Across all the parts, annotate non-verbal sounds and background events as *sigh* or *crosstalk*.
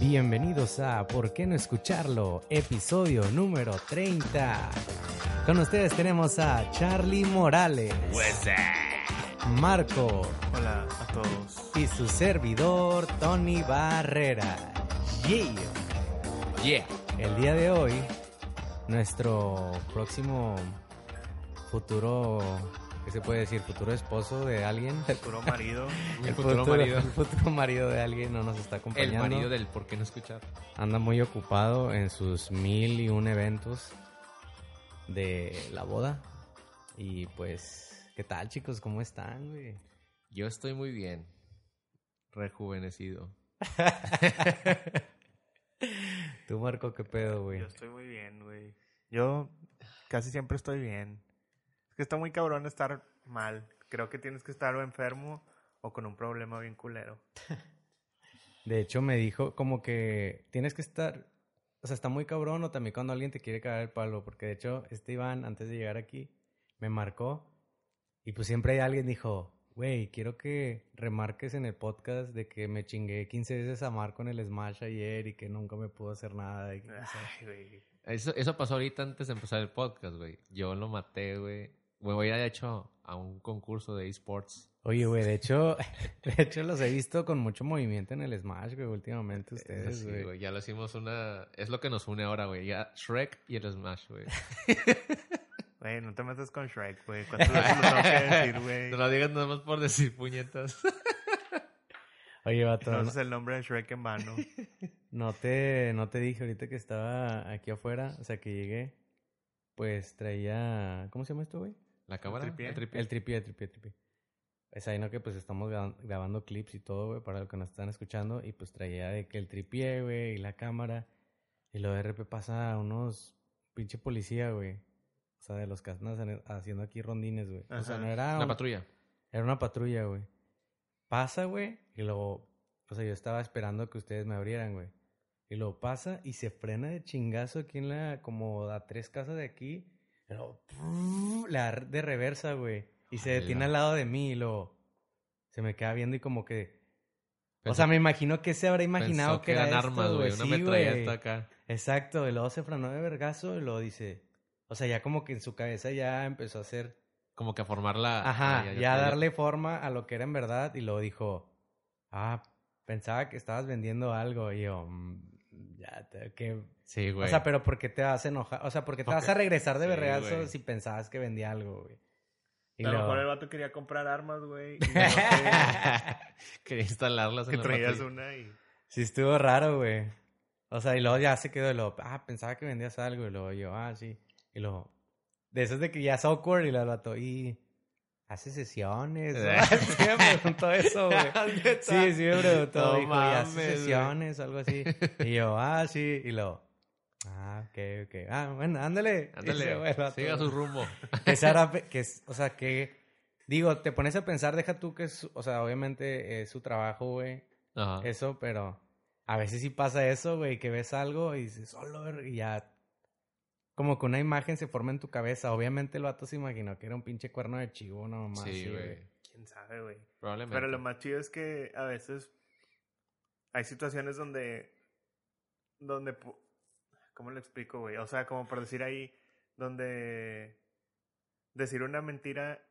Bienvenidos a ¿Por qué no escucharlo? Episodio número 30. Con ustedes tenemos a Charlie Morales, Marco Hola a todos. y su servidor Tony Barrera. Yeah. Yeah. El día de hoy, nuestro próximo futuro, ¿qué se puede decir? Futuro esposo de alguien. Puro marido. *laughs* El futuro marido. El futuro marido de alguien no nos está El acompañando. marido del por qué no escuchar. Anda muy ocupado en sus mil y un eventos de la boda. Y pues, ¿qué tal chicos? ¿Cómo están, güey? Yo estoy muy bien. Rejuvenecido. *laughs* Tú, Marco, ¿qué pedo, güey? Yo estoy muy bien, güey. Yo casi siempre estoy bien. Es que está muy cabrón estar mal. Creo que tienes que estar o enfermo o con un problema bien culero. *laughs* De hecho, me dijo como que tienes que estar... O sea, está muy cabrón o también cuando alguien te quiere cagar el palo. Porque de hecho, este Iván, antes de llegar aquí, me marcó. Y pues siempre hay alguien dijo, güey, quiero que remarques en el podcast de que me chingué 15 veces a Marco en el Smash ayer y que nunca me pudo hacer nada. Ay, güey. Eso, eso pasó ahorita antes de empezar el podcast, güey. Yo lo maté, güey. Me voy a ir, de hecho, a un concurso de esports. Oye, güey, de hecho, *laughs* de hecho los he visto con mucho movimiento en el Smash, güey, últimamente ustedes, Sí, güey. Ya lo hicimos una... Es lo que nos une ahora, güey. Ya Shrek y el Smash, güey. *laughs* Güey, no te metas con Shrek, güey. ¿Cuántas veces lo tengo que decir, güey? *laughs* No lo digas nada más por decir puñetas. Oye, vato, No no, es el nombre de Shrek en vano. no te, no te dije ahorita que estaba aquí afuera, o sea, que llegué, pues traía, ¿cómo se llama esto, güey? La cámara. tripié? el tripié. El tripié, el tripié, el tripié. Es ahí, ¿no? Que pues estamos gra- grabando clips y todo, güey, para los que nos están escuchando. Y pues traía de que el tripié, güey, y la cámara. Y luego de repente pasa unos pinche policía, güey. O sea, de los que andan haciendo aquí rondines, güey. O sea, no era... La un- patrulla. Era una patrulla, güey. Pasa, güey, y luego... O sea, yo estaba esperando que ustedes me abrieran, güey. Y luego pasa y se frena de chingazo aquí en la... Como a tres casas de aquí. Le da de reversa, güey. Y se Ala. detiene al lado de mí y luego... Se me queda viendo y como que... o sea, me imagino que se habrá imaginado que, era eran armas, güey. Una Sí, metralleta acá. Exacto, y luego se frenó de vergazo y luego dice... O sea, ya como que en su cabeza ya empezó a hacer... Como que a formar la... Ajá, Ah, ya, darle forma a lo que era en verdad y luego dijo, ah, pensaba que estabas vendiendo algo y yo, "Mm, ya, te, que... Sí, güey. O sea, pero ¿por qué te vas a enojar? O sea, ¿por qué te vas a regresar de Sí, güey. si pensabas que vendía algo, güey? Y A lo luego- mejor el vato quería comprar armas, güey. *laughs* no *laughs* Quería instalarlas en que la traías una y... Sí, estuvo raro, güey. O sea, y luego ya se quedó y luego, ah, pensaba que vendías algo y luego yo, ah, sí. Y luego, de esos de que ya es awkward y el vato, y... Hace sesiones. *laughs* *laughs* sí me preguntó eso, güey. *laughs* Sí, sí me preguntó. No dijo, ¿y hace mames, güey. sesiones o algo así? Y yo, ah, sí. Y luego, ah, ok, ok. Ah, bueno, ándale. Ándale, siga su rumbo. Que pe- que es, o sea, que, digo, te pones a pensar, deja tú que es, o sea, obviamente es su trabajo, güey, Ajá. eso, pero a veces sí pasa eso, güey, que ves algo y dices, solo, y ya, como que una imagen se forma en tu cabeza. Obviamente el vato se imaginó que era un pinche cuerno de chivo, no más. Sí, güey. ¿Quién sabe, güey? Probablemente. Pero lo más chido es que a veces hay situaciones donde, donde, ¿cómo lo explico, güey? O sea, como por decir ahí, donde decir una mentira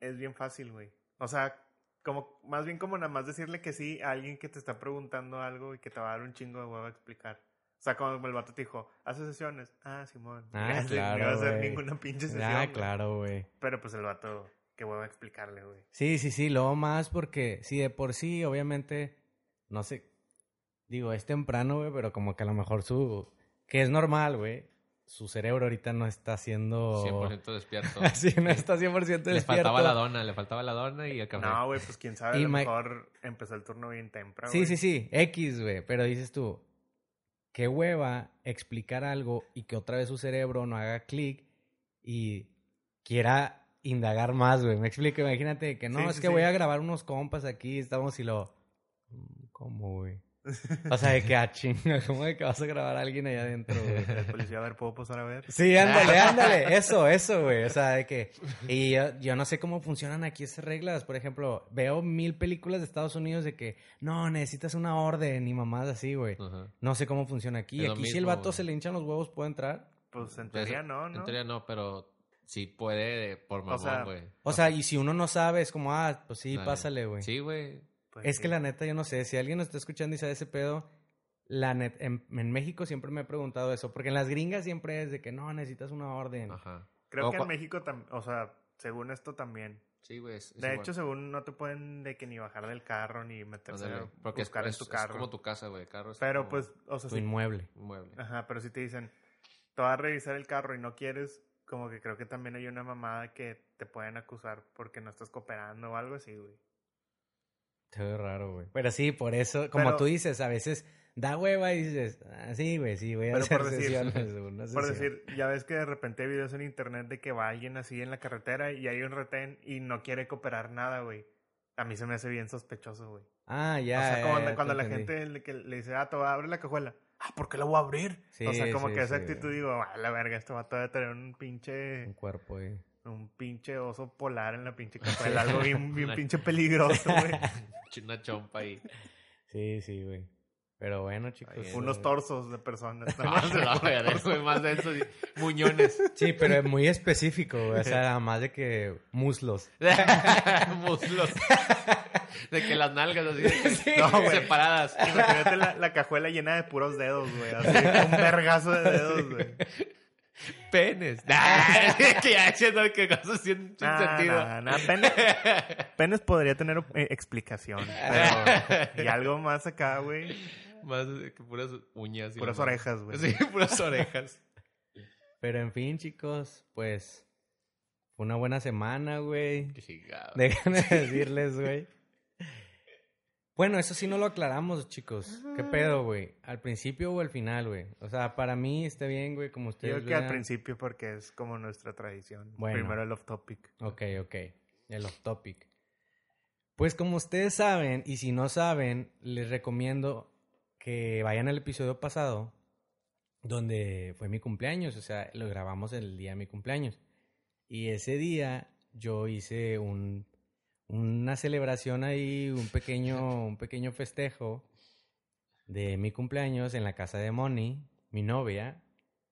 es bien fácil, güey. O sea, como, más bien como nada más decirle que sí a alguien que te está preguntando algo y que te va a dar un chingo de huevo a explicar. O sea, como el vato te dijo, ¿hace sesiones? Ah, Simón. Ah, *laughs* claro, No iba a hacer ninguna pinche sesión. Ah, claro, güey. Pero pues el vato, qué huevo a explicarle, güey. Sí, sí, sí, luego más porque, sí, de por sí, obviamente, no sé, digo, es temprano, güey, pero como que a lo mejor su, que es normal, güey, su cerebro ahorita no está haciendo... 100% despierto. *laughs* Sí, no está 100% despierto. le faltaba la dona, le faltaba la dona y el café. No, güey, pues quién sabe, a lo ma- mejor empezó el turno bien temprano. Sí, sí, sí, X, güey, pero dices tú, qué hueva explicar algo y que otra vez su cerebro no haga clic y quiera indagar más, güey. Me explico, imagínate que no, Sí, es sí, que sí. voy a grabar unos compas aquí, estamos y lo... mm, ¿Cómo, güey? O sea, de que a chinga, *laughs* ¿cómo de que vas a grabar a alguien allá adentro, güey? El policía, a ver, ¿puedo pasar a ver? Sí, ándale, *laughs* ándale. Eso, eso, güey. O sea, de que. Y yo, yo no sé cómo funcionan aquí esas reglas. Por ejemplo, veo mil películas de Estados Unidos de que no, necesitas una orden y mamás así, güey. No sé cómo funciona aquí. Es Aquí, si el vato güey. se le hinchan los huevos, ¿puede entrar? Pues en teoría no, ¿no? En teoría no, pero sí puede por O sea, mamón, güey. O sea, y si uno no sabe, es como, ah, pues sí, Dale. pásale, güey. Sí, güey. Pues Es sí. que la neta, yo no sé. Si alguien nos está escuchando y sabe ese pedo, la net, en, en México siempre me he preguntado eso. Porque en las gringas siempre es de que no, necesitas una orden. Ajá. Creo O que en México también, o sea, según esto también. Sí, güey. es- es De igual. hecho, según no te pueden de que ni bajar del carro ni meterse Ándale, a Porque es, buscar es- en tu es carro. como tu casa, güey. Carro es Pero como pues, o sea, Tu sí- inmueble. un mueble. ajá, pero si te dicen, te vas a revisar el carro y no quieres, como que creo que también hay una mamada que te pueden acusar porque no estás cooperando o algo así, güey. Te ve raro, güey. Pero sí, por eso, como Pero- tú dices, a veces da hueva y dices, ah, sí, güey, sí, voy a Pero hacer por decir- sesiones, Por decir, ya ves que de repente hay videos en internet de que va alguien así en la carretera y hay un retén y no quiere cooperar nada, güey. A mí se me hace bien sospechoso, güey. Ah, ya. o sea, ya, como ya, cuando, la entendí. gente le, que le dice, ah, te voy a abrir la cajuela. Ah, ¿por qué la voy a abrir? Sí, o sea, como sí, que esa sí, actitud güey. digo, ah, la verga, esto va a tener un pinche, Un cuerpo, güey. Un pinche oso polar en la pinche cajuela. *laughs* algo bien, bien Una- pinche peligroso, güey. *laughs* Una chompa ahí. Sí, sí, güey. Pero bueno, chicos. Ahí, Unos eh, torsos de personas. *laughs* Güey, más de eso. Muñones. Sí, pero es muy específico, güey. O sea, más de que muslos. Muslos. De que las nalgas así de que- No, güey. separadas. Imagínate la, la cajuela llena de puros dedos, güey. Así, un vergazo de dedos, güey. Penes. *laughs* Nah, que ya diciendo que cosas sin, sin Nah, sentido. nah, nah, Penes, *laughs* penes podría tener eh, explicación. Pero, y algo más acá, güey. Más que puras uñas. y Puras orejas, güey. Sí, *laughs* puras orejas. Pero en fin, chicos, pues fue una buena semana, güey. Déjenme decirles, güey. Bueno, eso sí no lo aclaramos, chicos. ¿Qué pedo, güey? ¿Al principio o al final, güey? O sea, para mí está bien, güey, como Yo ustedes creo que al principio porque es como nuestra tradición. Bueno. Primero el off topic. Ok, ok. El off topic. Pues como ustedes saben, y si no saben, les recomiendo que vayan al episodio pasado, donde fue mi cumpleaños, o sea, lo grabamos el día de mi cumpleaños. Y ese día yo hice un, una celebración ahí, un pequeño, un pequeño festejo de mi cumpleaños en la casa de Moni, mi novia,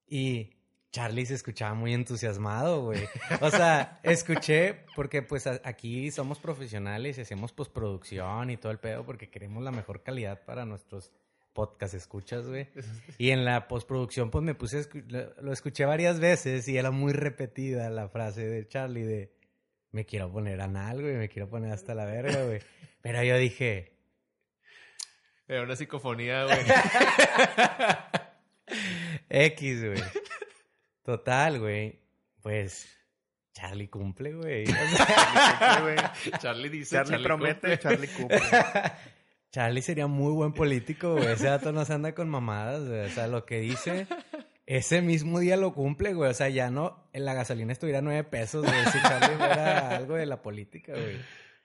y Charlie se escuchaba muy entusiasmado, güey. O sea, escuché, porque pues aquí somos profesionales y hacemos postproducción y todo el pedo porque queremos la mejor calidad para nuestros podcast escuchas, güey. Y en la postproducción pues me puse, lo escuché varias veces y era muy repetida la frase de Charlie de me quiero poner anal, güey, me quiero poner hasta la verga, *laughs* güey. Pero yo dije, Era una psicofonía, güey. *laughs* X, güey. Total, güey. Pues Charlie cumple, güey. *laughs* Charlie dice. Charlie, promete, cumple. Charlie cumple. Charlie sería muy buen político, güey. Ese dato no se anda con mamadas, güey. O sea, lo que dice, ese mismo día lo cumple, güey. O sea, ya no, en la gasolina estuviera nueve pesos, güey. Si Charlie fuera *laughs* algo de la política, güey.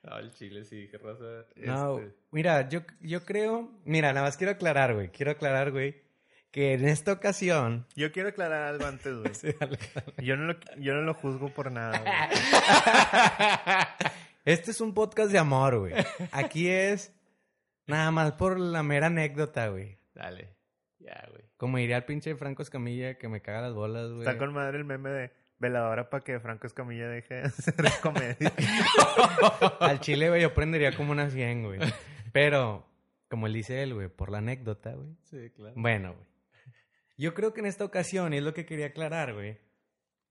Ah, el chile, sí, qué raza. No, este, mira, yo, yo creo, mira, nada más quiero aclarar, güey. Quiero aclarar, güey, que en esta ocasión... Yo quiero aclarar algo antes, güey. *laughs* Yo no lo, yo no lo juzgo por nada, güey. *laughs* Este es un podcast de amor, güey. Aquí es nada más por la mera anécdota, güey. Dale. Ya, güey. Como diría el pinche Franco Escamilla que me caga las bolas, güey. Está con madre el meme de veladora para que Franco Escamilla deje de hacer *laughs* comedia. Al chile, güey, yo prendería como una 100, güey. Pero, como él dice él, güey, por la anécdota, güey. Sí, claro. Bueno, güey. Yo creo que en esta ocasión, y es lo que quería aclarar, güey.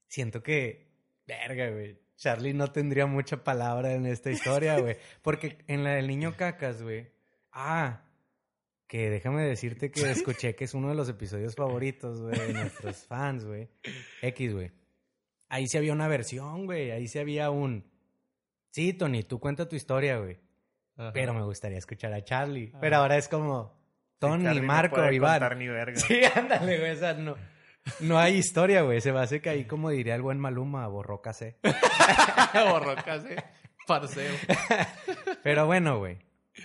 Siento que, verga, güey. Charlie no tendría mucha palabra en esta historia, güey. Porque en la del niño cacas, güey. Ah, que déjame decirte que *laughs* escuché que es uno de los episodios favoritos, güey, de nuestros *laughs* fans, güey. X, güey. Ahí sí había una versión, güey. Ahí sí había un. Sí, Tony, tú cuenta tu historia, güey. Ajá. Pero me gustaría escuchar a Charlie. Pero ahora es como. Tony, no Marco, puede Iván. contar ni verga. *laughs* Sí, ándale, güey. O sea, no, no hay historia, güey. Se hace que ahí, como diría el buen Maluma, borró casé. Borrocas, eh. Parseo. Pero bueno, güey.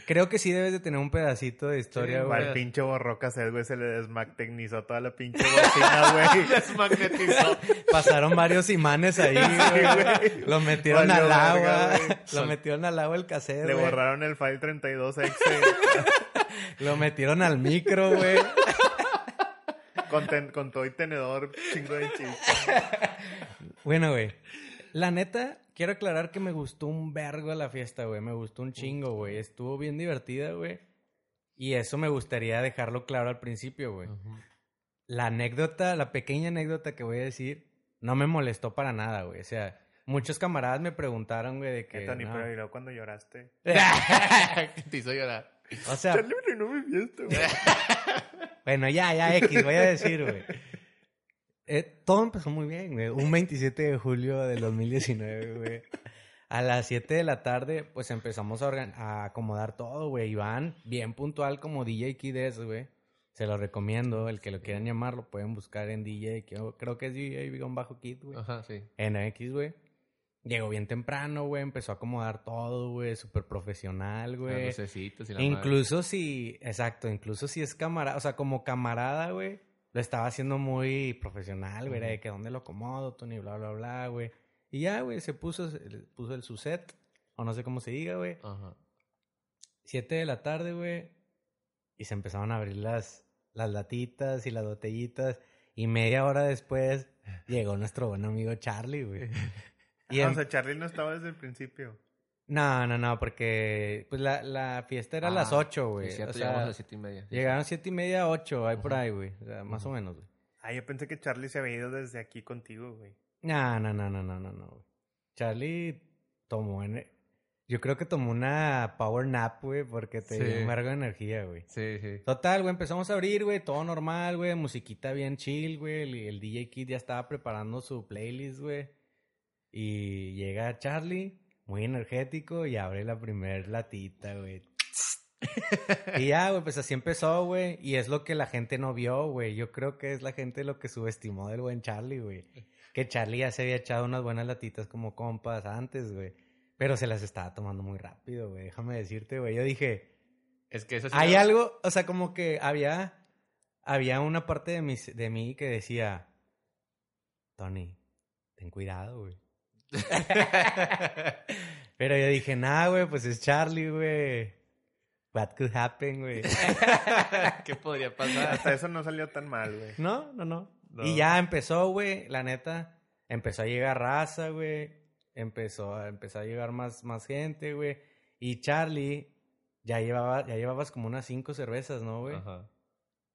Creo que sí debes de tener un pedacito de historia, Sí, güey. Al pinche borroca güey, se le desmagnetinizó toda la pinche *laughs* bocina, güey. Desmagnetizó. Pasaron varios imanes ahí, güey. Lo metieron Valió al verga, agua. güey. Lo metieron al agua el cassette, Le borraron el file 32X *laughs* Lo metieron al micro, güey. con, con todo y tenedor, chingo de chiste. Bueno, güey. La neta, quiero aclarar que me gustó un vergo la fiesta, güey. Me gustó un chingo, güey. Estuvo bien divertida, güey. Y eso me gustaría dejarlo claro al principio, güey. La anécdota, la pequeña anécdota que voy a decir, no me molestó para nada, güey. O sea, muchos camaradas me preguntaron, güey, de que... Tony, no. pero y luego cuando lloraste. *laughs* Te hizo llorar. O sea, me fiesta, güey. *laughs* Bueno, ya, ya, X, voy a decir, güey. Eh, todo empezó muy bien, güey. Un 27 de julio del 2019, güey. A las 7 de la tarde, pues empezamos a, organ- a acomodar todo, güey. Iván, bien puntual como DJ Kides, güey. Se lo recomiendo. El que lo quieran llamar, lo pueden buscar en DJ. Creo que es DJ-Kid, güey. Ajá, sí. En X, güey. Llegó bien temprano, güey. Empezó a acomodar todo, güey. Súper profesional, güey. lucecitas y la madre. Incluso si, exacto, incluso si es camarada, o sea, como camarada, güey, lo estaba haciendo muy profesional, güey, era de que dónde lo acomodo, Tony, bla, bla, bla, güey. Y ya, güey, se puso, se- puso el su set, o no sé cómo se diga, güey. Ajá. Siete de la tarde, güey, y se empezaron a abrir las, las latitas y las botellitas, y media hora después llegó nuestro buen amigo Charlie, güey. *laughs* Y Ah, o sea, Charlie no estaba desde el principio. No, no, no, porque pues la, la fiesta era a las Ah, ocho, güey. Cierto, o sea, llegamos a las siete y media. Sí, Llegaron siete y media, ocho, ahí por ahí, güey. O sea, más o menos, güey. Ah, yo pensé que Charlie se había ido desde aquí contigo, güey. No, no, no, no, no, no, no. güey. Charlie tomó, en... yo creo que tomó una power nap, güey, porque te Sí. dio un vergo de energía, güey. Sí, sí. Total, güey, empezamos a abrir, güey, todo normal, güey, musiquita bien chill, güey. El, el DJ Kid ya estaba preparando su playlist, güey. Y llega Charlie, muy energético, y abre la primer latita, güey. *laughs* y ya, güey, pues así empezó, güey. Y es lo que la gente no vio, güey. Yo creo que es la gente lo que subestimó del buen Charlie, güey. Que Charlie ya se había echado unas buenas latitas como compas antes, güey. Pero se las estaba tomando muy rápido, güey. Déjame decirte, güey. Yo dije, Es que eso sí hay algo, o sea, como que había, había una parte de, mis, de mí que decía, Tony, ten cuidado, güey. *laughs* Pero yo dije, nah, güey, pues es Charlie, güey. What could happen, güey. *laughs* ¿Qué podría pasar? Hasta eso no salió tan mal, güey. No, no, no. No. Y ya empezó, güey, la neta, empezó a llegar raza, güey. Empezó a, empezó a llegar más, más gente, güey. Y Charlie, ya llevaba, ya llevabas como unas cinco cervezas, ¿no, güey? Ajá.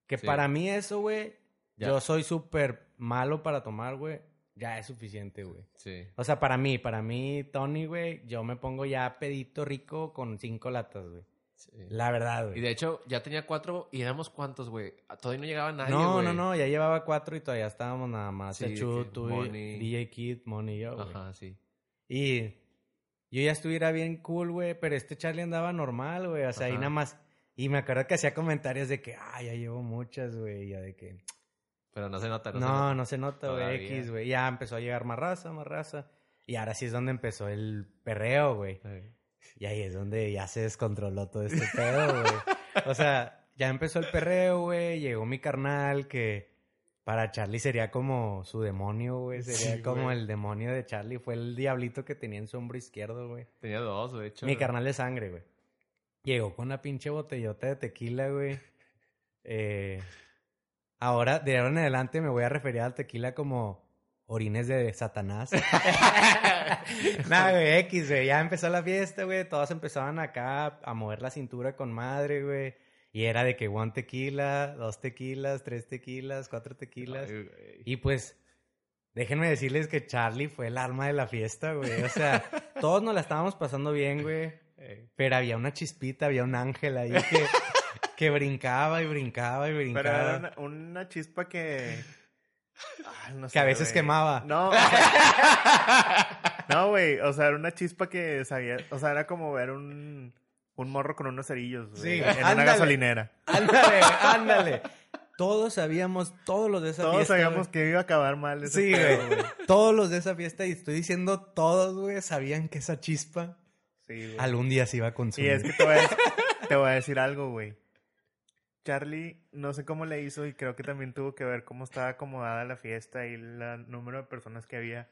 Que Sí. para mí eso, güey, yo soy súper malo para tomar, güey. Ya es suficiente, güey. Sí. O sea, para mí, para mí, Tony, güey, yo me pongo ya pedito rico con cinco latas, güey. sí. La verdad, Y güey. de hecho, ya tenía cuatro y éramos cuántos, güey. Todavía no llegaba nadie, No, güey. no, no, ya llevaba cuatro y todavía estábamos nada más. Sí, que tú, y- Moni. DJ Kid, Money y yo, güey. Ajá, sí. Y yo ya estuviera bien cool, güey, pero este Charlie andaba normal, güey. O sea, ahí nada más. Y me acuerdo que hacía comentarios de que, ah, ya llevo muchas, güey. Y yo de que, Pero no se nota, no, no, se nota. no se nota, güey. X, güey. Ya empezó a llegar más raza, más raza. Y ahora sí es donde empezó el perreo, güey. Sí. Y ahí es donde ya se descontroló todo este pedo, güey. O sea, ya empezó el perreo, güey. Llegó mi carnal que para Charlie sería como su demonio, güey. Sería Sí, como güey. el demonio de Charlie. Fue el diablito que tenía en su hombro izquierdo, güey. Tenía dos, de hecho. Mi carnal de sangre, güey. Llegó con una pinche botellota de tequila, güey. Eh, ahora, de ahora en adelante, me voy a referir al tequila como orines de Satanás. *laughs* Nada, güey, X, güey. Ya empezó la fiesta, güey. Todos empezaban acá a mover la cintura con madre, güey. Y era de que one tequila, dos tequilas, tres tequilas, cuatro tequilas. Ay. Y pues, déjenme decirles que Charlie fue el alma de la fiesta, güey. O sea, todos nos la estábamos pasando bien, güey. *laughs* Pero había una chispita, había un ángel ahí que, que brincaba y brincaba y Pero brincaba. era una, una chispa que. Ay, no Que a veces quemaba. No. o sea- No, güey. O sea, era una chispa que sabía. O sea, era como ver un. Un morro con unos cerillos. Sí, en una gasolinera. Ándale, ándale. Todos sabíamos, todos los de esa Todos fiesta. sabíamos güey. que iba a acabar mal ese Sí, pedo, güey. Todos los de esa fiesta, y estoy diciendo todos, güey, sabían que esa chispa Sí, güey. algún día se iba a Y consumir. es que te voy, a, Te voy a decir algo, güey. Charlie, no sé cómo le hizo y creo que también tuvo que ver cómo estaba acomodada la fiesta y el número de personas que había,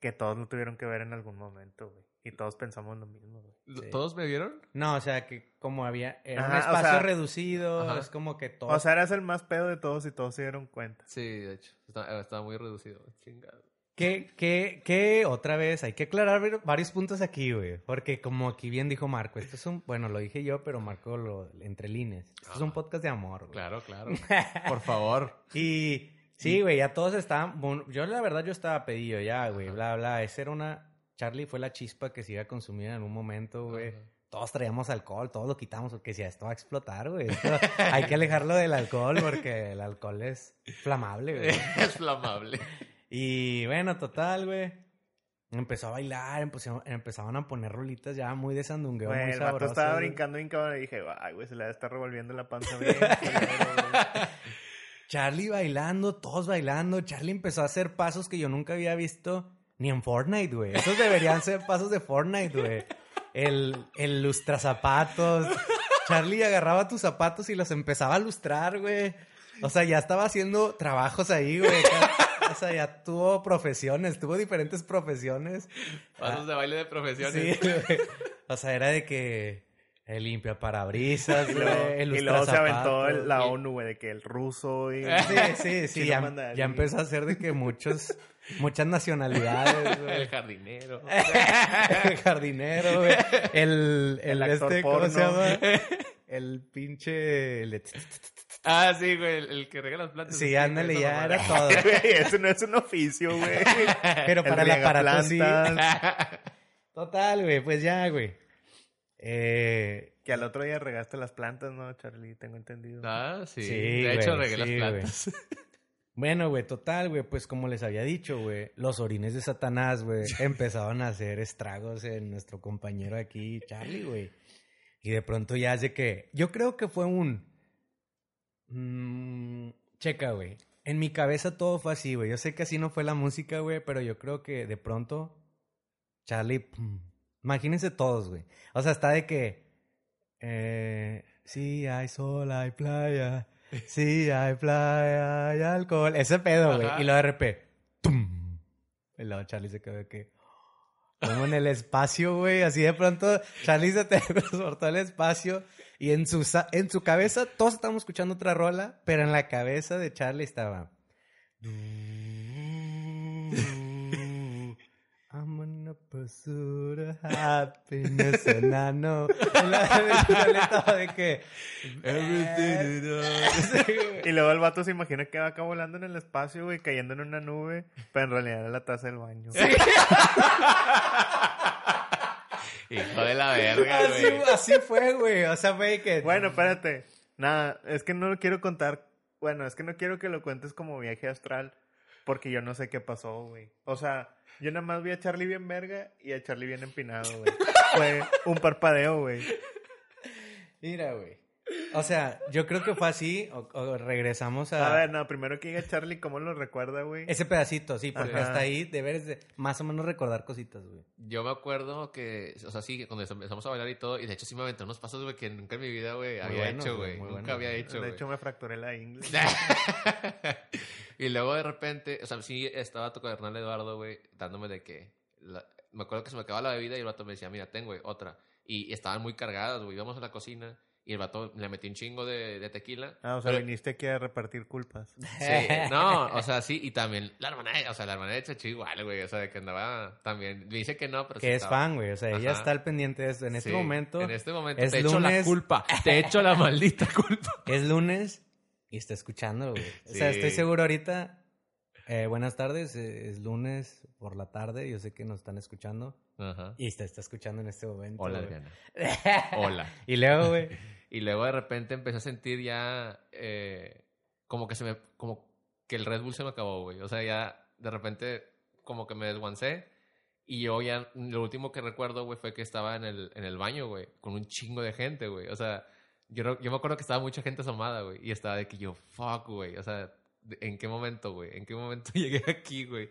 que todos lo tuvieron que ver en algún momento, güey. Y todos pensamos lo mismo, güey. Sí. ¿Todos me vieron? No, o sea, que como había... Era un o espacio sea- reducido, Ajá. es como que todo... O sea, eras el más pedo de todos y todos se dieron cuenta. Sí, de hecho. Estaba, estaba muy reducido. Chingado. Que, que, que otra vez hay que aclarar varios puntos aquí, güey. Porque como aquí bien dijo Marco, esto es un, bueno, lo dije yo, pero Marco lo entre líneas. Esto es un Ah. podcast de amor, güey. Claro, claro. *laughs* Por favor. Y sí, güey, ya todos estaban, bueno, yo la verdad yo estaba pedido ya, güey, bla, bla. Esa era una, Charlie fue la chispa que se iba a consumir en un momento, güey. Ajá. Todos traíamos alcohol, todos lo quitamos porque si esto va a explotar, güey. Esto- hay que alejarlo del alcohol porque el alcohol es flamable, güey. *laughs* es flamable. *laughs* Y bueno, total, güey. Empezó a bailar, empezó- empezaban a poner rolitas ya muy de sandungueo, Güey, muy el vato estaba güey. brincando bien cabrón y dije, ay, güey, se le estar revolviendo la panza *laughs* bien. culero, güey". Charlie bailando, todos bailando. Charlie empezó a hacer pasos que yo nunca había visto ni en Fortnite, güey. Esos deberían ser pasos de Fortnite, güey. El, el lustrazapatos. Charlie agarraba tus zapatos y los empezaba a lustrar, güey. O sea, ya estaba haciendo trabajos ahí, güey. O sea, ya tuvo profesiones, tuvo diferentes profesiones. Pasos de baile de profesiones. Sí, güey. O sea, era de que el limpia parabrisas, Y güey. luego, el y luego se aventó el- la ONU, güey, de que el ruso y... Sí, sí, *laughs* sí. Ya, mandarín. ya empezó a ser de que muchos, muchas nacionalidades, *laughs* El güey. jardinero. El jardinero, güey. El, el, El actor este, ¿cómo se porno. llama? *laughs* El pinche... el de- Ah, sí, güey. El, el que rega las plantas. Sí, ándale, ya era todo. *laughs* Eso no es un oficio, güey. *laughs* Pero para el aparato sí. riegaplantas, *laughs* Total, güey, pues ya, güey. Eh, Que al otro día regaste las plantas, ¿no, Charlie? Tengo entendido. Ah, sí. Sí, de hecho, regué las plantas. Bueno, güey, total, güey, pues como les había dicho, güey, los orines de Satanás, güey, empezaban a hacer estragos en nuestro compañero aquí, Charlie, güey. Y de pronto ya de que, yo creo que fue un... mm, checa, güey. En mi cabeza todo fue así, güey. Yo sé que así no fue la música, güey, pero yo creo que de pronto, Charlie, pum, imagínense todos, güey. O sea, está de que, eh, sí, hay sol, hay playa. Sí, hay playa, hay alcohol. Ese pedo, güey. Y luego de repente, ¡tum! Y luego Charlie se quedó de que, como en el espacio, güey. Así de pronto, Charlie se *laughs* transportó al espacio. Y en su, sa- en su cabeza, todos estábamos escuchando otra rola, pero en la cabeza de Charlie estaba. I'm on a pursuit of happiness and I know. Y la Charlie estaba de que. *laughs* Sí, güey. Y luego el vato se imagina que va acá volando en el espacio, güey, cayendo en una nube, pero en realidad era la taza del baño. *laughs* Hijo de la verga, Así, güey. así fue, güey. O sea, fue que. Bueno, espérate. Nada, es que no lo quiero contar. Bueno, es que no quiero que lo cuentes como viaje astral, porque yo no sé qué pasó, güey. O sea, yo nada más vi a Charlie bien verga y a Charlie bien empinado, güey. Fue un parpadeo, güey. Mira, güey. O sea, yo creo que fue así. O, o regresamos a. A ver, no, primero que diga Charlie, ¿cómo lo recuerda, güey? Ese pedacito, sí, porque Ajá. hasta ahí debes de más o menos recordar cositas, güey. Yo me acuerdo que, o sea, sí, cuando empezamos a bailar y todo, y de hecho sí me aventé unos pasos, güey, que nunca en mi vida, güey, había hecho, güey, Nunca había hecho, De hecho, me fracturé la ingle. *laughs* y luego de repente, o sea, sí estaba tu carnal Eduardo, güey, dándome de que. la- me acuerdo que se me acababa la bebida y el vato me decía, mira, tengo, güey, otra. Y estaban muy cargadas, güey. Íbamos a la cocina y el vato le metí un chingo de, de tequila. Ah, o sea, Pero- viniste aquí a repartir culpas. Sí, no, o sea, sí, y también la hermana, de- o sea, la hermana de Chachi igual, güey, o sea, de que andaba también, me dice que no, pero sí Que es estaba. fan, güey. O sea, ella está al pendiente de esto. En este Sí, momento En este momento es te echo la lunes. culpa, te echo la maldita culpa. *laughs* es lunes y está escuchando, güey. O sea, Sí. estoy seguro ahorita. Eh, buenas tardes, eh, es lunes por la tarde. Yo sé que nos están escuchando. Ajá. Y está, está escuchando en este momento. Hola, güey. Adriana. *laughs* Hola. y luego, güey. *laughs* Y luego de repente empecé a sentir ya eh, como que se me, como que el Red Bull se me acabó, güey. O sea, ya de repente como que me desguancé. Y yo ya, lo último que recuerdo, güey, fue que estaba en el, en el baño, güey, con un chingo de gente, güey. O sea, yo, yo me acuerdo que estaba mucha gente asomada, güey. Y estaba de que yo, fuck, güey. O sea, ¿de- ¿en qué momento, güey? ¿En qué momento *laughs* llegué aquí, güey?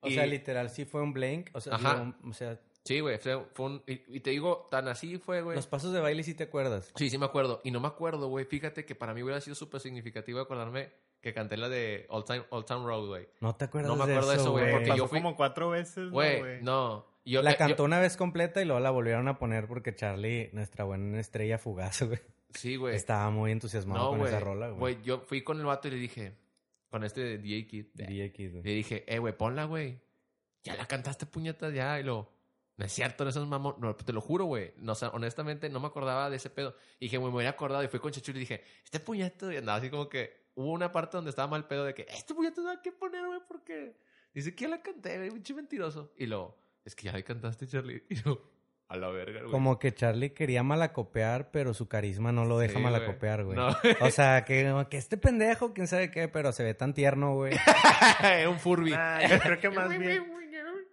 O Y- sea, literal, sí fue un blank. O sea, Ajá. digo, o sea Sí, güey. Fue, un... Y, y te digo, tan así fue, güey. Los pasos de baile sí te acuerdas. Sí, sí me acuerdo. Y no me acuerdo, güey. Fíjate que para mí hubiera sido súper significativo acordarme que canté la de Old Time, Road, güey. No te acuerdas No me acuerdo de eso, güey, porque Pasó yo fui- como cuatro veces, ¿no, Güey, no. Yo, La yo- cantó una vez completa y luego la volvieron a poner porque Charlie, nuestra buena estrella fugaz, *laughs* güey, Sí, güey. estaba muy entusiasmado No, con esa rola, güey. Güey, yo fui con el vato y le dije, con este DA Kid, DX, güey. le dije, eh, güey, ponla, güey. Ya la cantaste, puñetas, ya. Y lo, no es cierto, no mamón. No, te lo juro, güey. No, o sea, honestamente, no me acordaba de ese pedo. Y dije, güey, me hubiera acordado. Y fui con Chechu y dije, este puñeto. Y andaba así como que hubo una parte donde estaba mal pedo de que, este puñeto no hay que poner, güey, porque dice que ya la canté, güey, pinche mentiroso. Y lo, es que ya la cantaste, Charlie. *laughs* Y yo, a la verga, güey. Como que Charlie quería malacopear, pero su carisma no lo deja Sí, malacopear, güey. No. O sea, que, que este pendejo, quién sabe qué, pero se ve tan tierno, güey. *laughs* un Furby. Ah, yo creo que *laughs* más bien,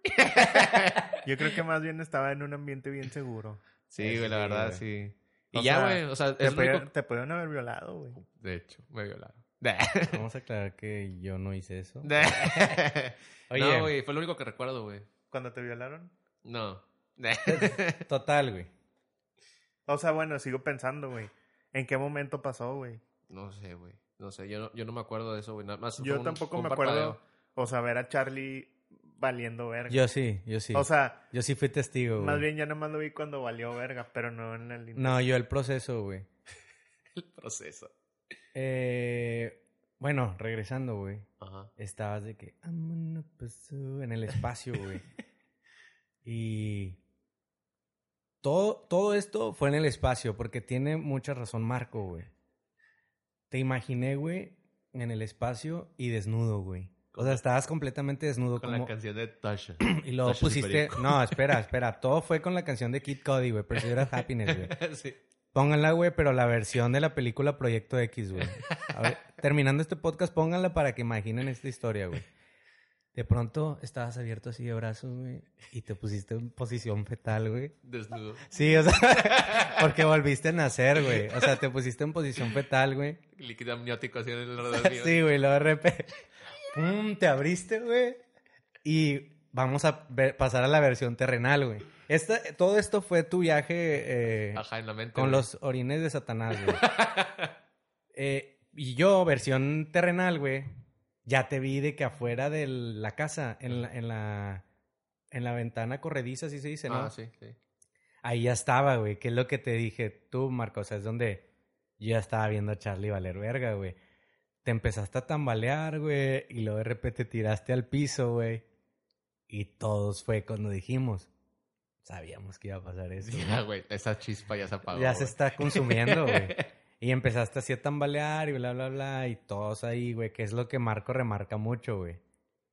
*laughs* yo creo que más bien estaba en un ambiente bien seguro. Sí, güey, la verdad, güey. sí. Y O ya, sea, güey, o sea, Te, único- te pudieron haber violado, güey. De hecho, me violaron. Vamos a aclarar que yo no hice eso. Oye. no, güey, fue lo único que recuerdo, güey. Cuando te violaron. No. Total, güey. O sea, bueno, sigo pensando, güey. ¿En qué momento pasó, güey? no sé, güey. No sé, yo no, yo no me acuerdo de eso, güey. Nada más Yo un- tampoco un me acuerdo. O sea, ver a Charlie valiendo verga. Yo sí, yo sí. O sea, yo sí fui testigo, güey. más bien ya nomás lo vi cuando valió verga, pero no en el... No, yo el proceso, güey. *laughs* El proceso. Eh, bueno, regresando, güey. Ajá. Estabas de que I'm gonna pursue en el espacio, güey. *laughs* y todo, todo esto fue en el espacio, porque tiene mucha razón Marco, güey. Te imaginé, güey, en el espacio y desnudo, güey. O sea, estabas completamente desnudo. Con como... la canción de Tasha. *clears throat* Y luego Tasha pusiste... No, *laughs* espera, espera. Todo fue con la canción de Kid Cody, güey. Pursuit of Happiness, güey. *laughs* sí. Pónganla, güey, pero la versión de la película Proyecto X, güey. A ver, terminando este podcast, pónganla para que imaginen esta historia, güey. De pronto estabas abierto así de brazos, güey, y te pusiste en posición fetal, güey. Desnudo. Sí, o sea, *laughs* porque volviste a nacer, güey. O sea, te pusiste en posición fetal, güey. Líquido amniótico así en el *laughs* mío. Sí, güey, de repente, pum, te abriste, güey. Y vamos a ver- pasar a la versión terrenal, güey. Esta, todo esto fue tu viaje eh, Ajá, en la mente. con güey. los orines de Satanás, güey. *laughs* Eh, y yo, versión terrenal, güey, ya te vi de que afuera de la casa, en la, en la, en la ventana corrediza, así se dice, ¿no? Ah, sí, sí. Ahí ya estaba, güey, que es lo que te dije tú, Marco, o sea, es donde yo ya estaba viendo a Charlie valer verga, güey. Te empezaste a tambalear, güey, y luego de repente tiraste al piso, güey. Y todos fue cuando dijimos, sabíamos que iba a pasar *laughs* eso. Ya, güey, esa chispa ya se apagó. Ya se está consumiendo, güey. *laughs* Y empezaste así a tambalear y bla, bla, bla. Y todos ahí, güey. Que es lo que Marco remarca mucho, güey.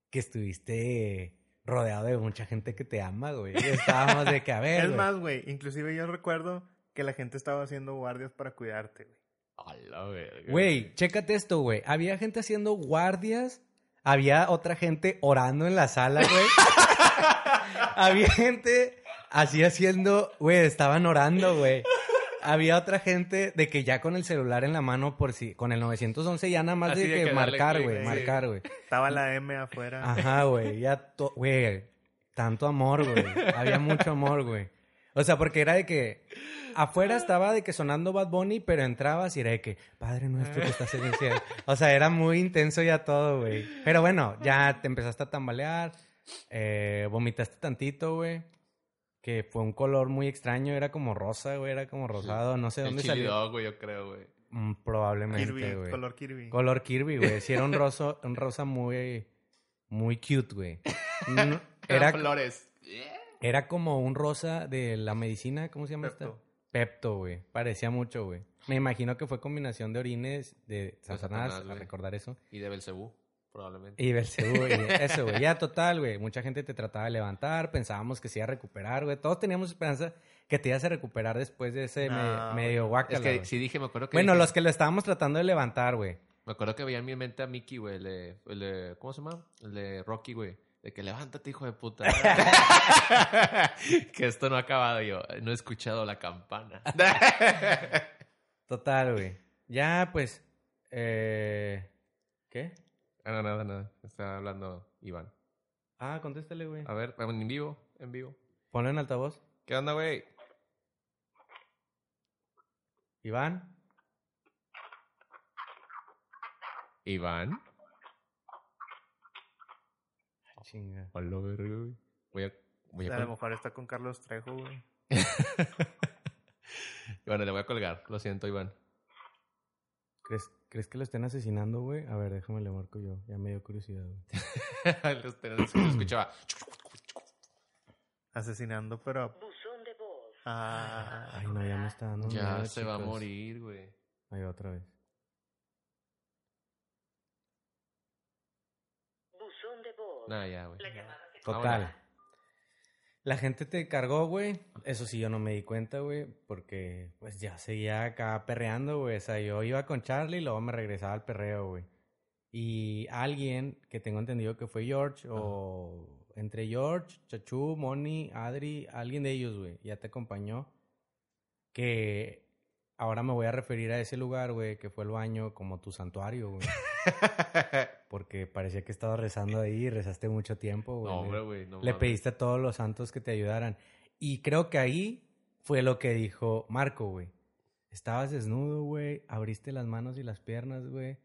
Que estuviste rodeado de mucha gente que te ama, güey. Y estábamos de que, a *laughs* ver, Es güey. más, güey, inclusive yo recuerdo que la gente estaba haciendo guardias para cuidarte, güey. A la verga. Güey, chécate esto, güey. Había gente haciendo guardias. Había otra gente orando en la sala, güey. *laughs* Había gente así haciendo, güey, estaban orando, güey. Había otra gente de que ya con el celular en la mano por si, con el 911 ya nada más Así de de que, marcar, güey, sí. marcar, güey. Estaba la M afuera. Ajá, güey, ya, güey, tanto amor, güey. Había mucho amor, güey. O sea, porque era de que afuera estaba de que sonando Bad Bunny, pero entrabas y era de que, Padre nuestro que estás en el cielo. O sea, era muy intenso ya todo, güey. Pero bueno, ya te empezaste a tambalear, eh, vomitaste tantito, güey. Que fue un color muy extraño, era como rosa, güey, era como rosado, no sé El dónde chili salió. dog, güey, yo creo, güey. Mm, probablemente, Kirby, güey. color Kirby. Color Kirby, güey. Sí, era un *laughs* rosa, un rosa muy, muy cute, güey. *laughs* No, Era Era, flores. era como un rosa de la medicina, ¿cómo se llama esta? Pepto. Pepto, güey. Parecía mucho, güey. Me imagino que fue combinación de orines de Satanás, a recordar eso. Y de Belcebú, probablemente. Y Belcebú, y eso, güey. Ya total, güey. Mucha gente te trataba de levantar, pensábamos que se iba a recuperar, güey. Todos teníamos esperanza que te ibas a recuperar después de ese No, me- medio Es guacala, que sí dije, me acuerdo que. Bueno, dije- los que lo estábamos tratando de levantar, güey. Me acuerdo que veía en mi mente a Mickey, güey. El de, el de- ¿Cómo se llama? El de Rocky, güey. De que levántate, hijo de puta. *laughs* que esto no ha acabado. Yo no he escuchado la campana. Total, güey. Ya, pues. Eh... ¿Qué? Ah, no, nada, nada. Está hablando Iván. Ah, contéstale, güey. A ver, en vivo, en vivo. Ponlo en altavoz. ¿Qué onda, güey? Iván. Iván. Chinga. Hola, güey. Voy a... Voy a A lo mejor está con Carlos Trejo, güey. *laughs* bueno, le voy a colgar. Lo siento, Iván. ¿Crees, ¿Crees que lo estén asesinando, güey? A ver, déjame le marco yo. Ya me dio curiosidad, güey. *laughs* Se escuchaba. Asesinando, pero. Buzón de voz. Ah. Ay, no, ya me está dando Ya miedo, se va a chicos. morir, güey. Ahí va otra vez. Buzón de voz. Nah, ya, güey. La llamada se Total. La gente te cargó, güey. Eso sí, yo no me di cuenta, güey. Porque, pues, ya seguía acá perreando, güey. O sea, yo iba con Charlie y luego me regresaba al perreo, güey. Y alguien que tengo entendido que fue George, o entre George, Chachu, Moni, Adri, alguien de ellos, güey, ya te acompañó. Que ahora me voy a referir a ese lugar, güey, que fue el baño como tu santuario, güey. *laughs* Porque parecía que estabas rezando ahí y rezaste mucho tiempo, güey. No, Le- hombre, güey. No le mames. pediste a todos los santos que te ayudaran. Y creo que ahí fue lo que dijo Marco, güey. Estabas desnudo, güey. Abriste las manos y las piernas, güey.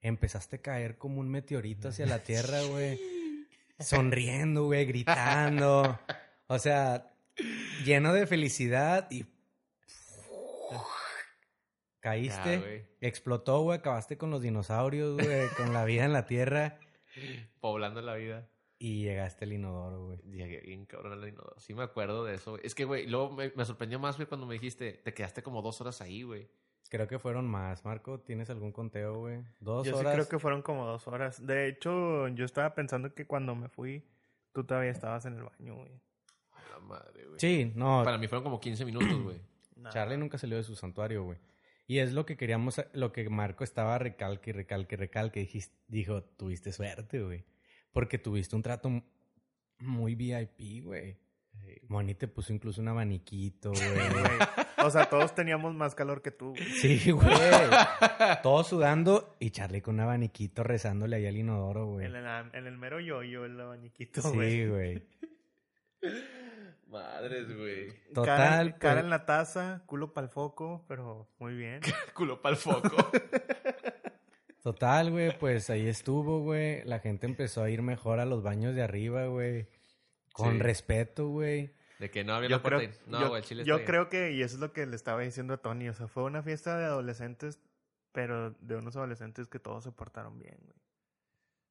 Empezaste a caer como un meteorito hacia la tierra, *laughs* güey. Sonriendo, güey, gritando. *laughs* O sea, lleno de felicidad y... Caíste, Ya, explotó, güey. Acabaste con los dinosaurios, güey. *laughs* con la vida en la tierra. Poblando la vida. Y llegaste al inodoro, güey. Llegué bien cabrón al inodoro. Sí me acuerdo de eso. güey. Es que, güey, luego me, me sorprendió más, güey, cuando me dijiste, te quedaste como dos horas ahí, güey. Creo que fueron más. Marco, ¿tienes algún conteo, güey? Dos Yo horas. sí creo que fueron como dos horas. De hecho, yo estaba pensando que cuando me fui, tú todavía estabas en el baño, güey. A la madre, güey. Sí, no. Para mí fueron como 15 minutos, güey. *clears throat* Charlie nunca salió de su santuario, güey. Y es lo que queríamos, lo que Marco estaba recalque, recalque, recalque. Dijis- dijo, tuviste suerte, güey. Porque tuviste un trato muy VIP, güey. Moni te puso incluso un abaniquito, güey. O sea, todos teníamos más calor que tú. güey. Sí, güey. *laughs* Todos sudando y Charlie con un abaniquito rezándole ahí al inodoro, güey. En el, en el mero yo-yo, el abaniquito, güey. Sí, güey. *laughs* Madres, güey. Total, Cara, cara pues- en la taza, culo pa'l foco, pero muy bien. *laughs* Culo pa'l foco. *laughs* Total, güey, pues ahí estuvo, güey. La gente empezó a ir mejor a los baños de arriba, güey. Con Sí. respeto, güey. De que no había Yo la creo. No, yo, güey, el chile yo está bien. creo que, y eso es lo que le estaba diciendo a Tony, o sea, fue una fiesta de adolescentes, pero de unos adolescentes que todos se portaron bien, güey.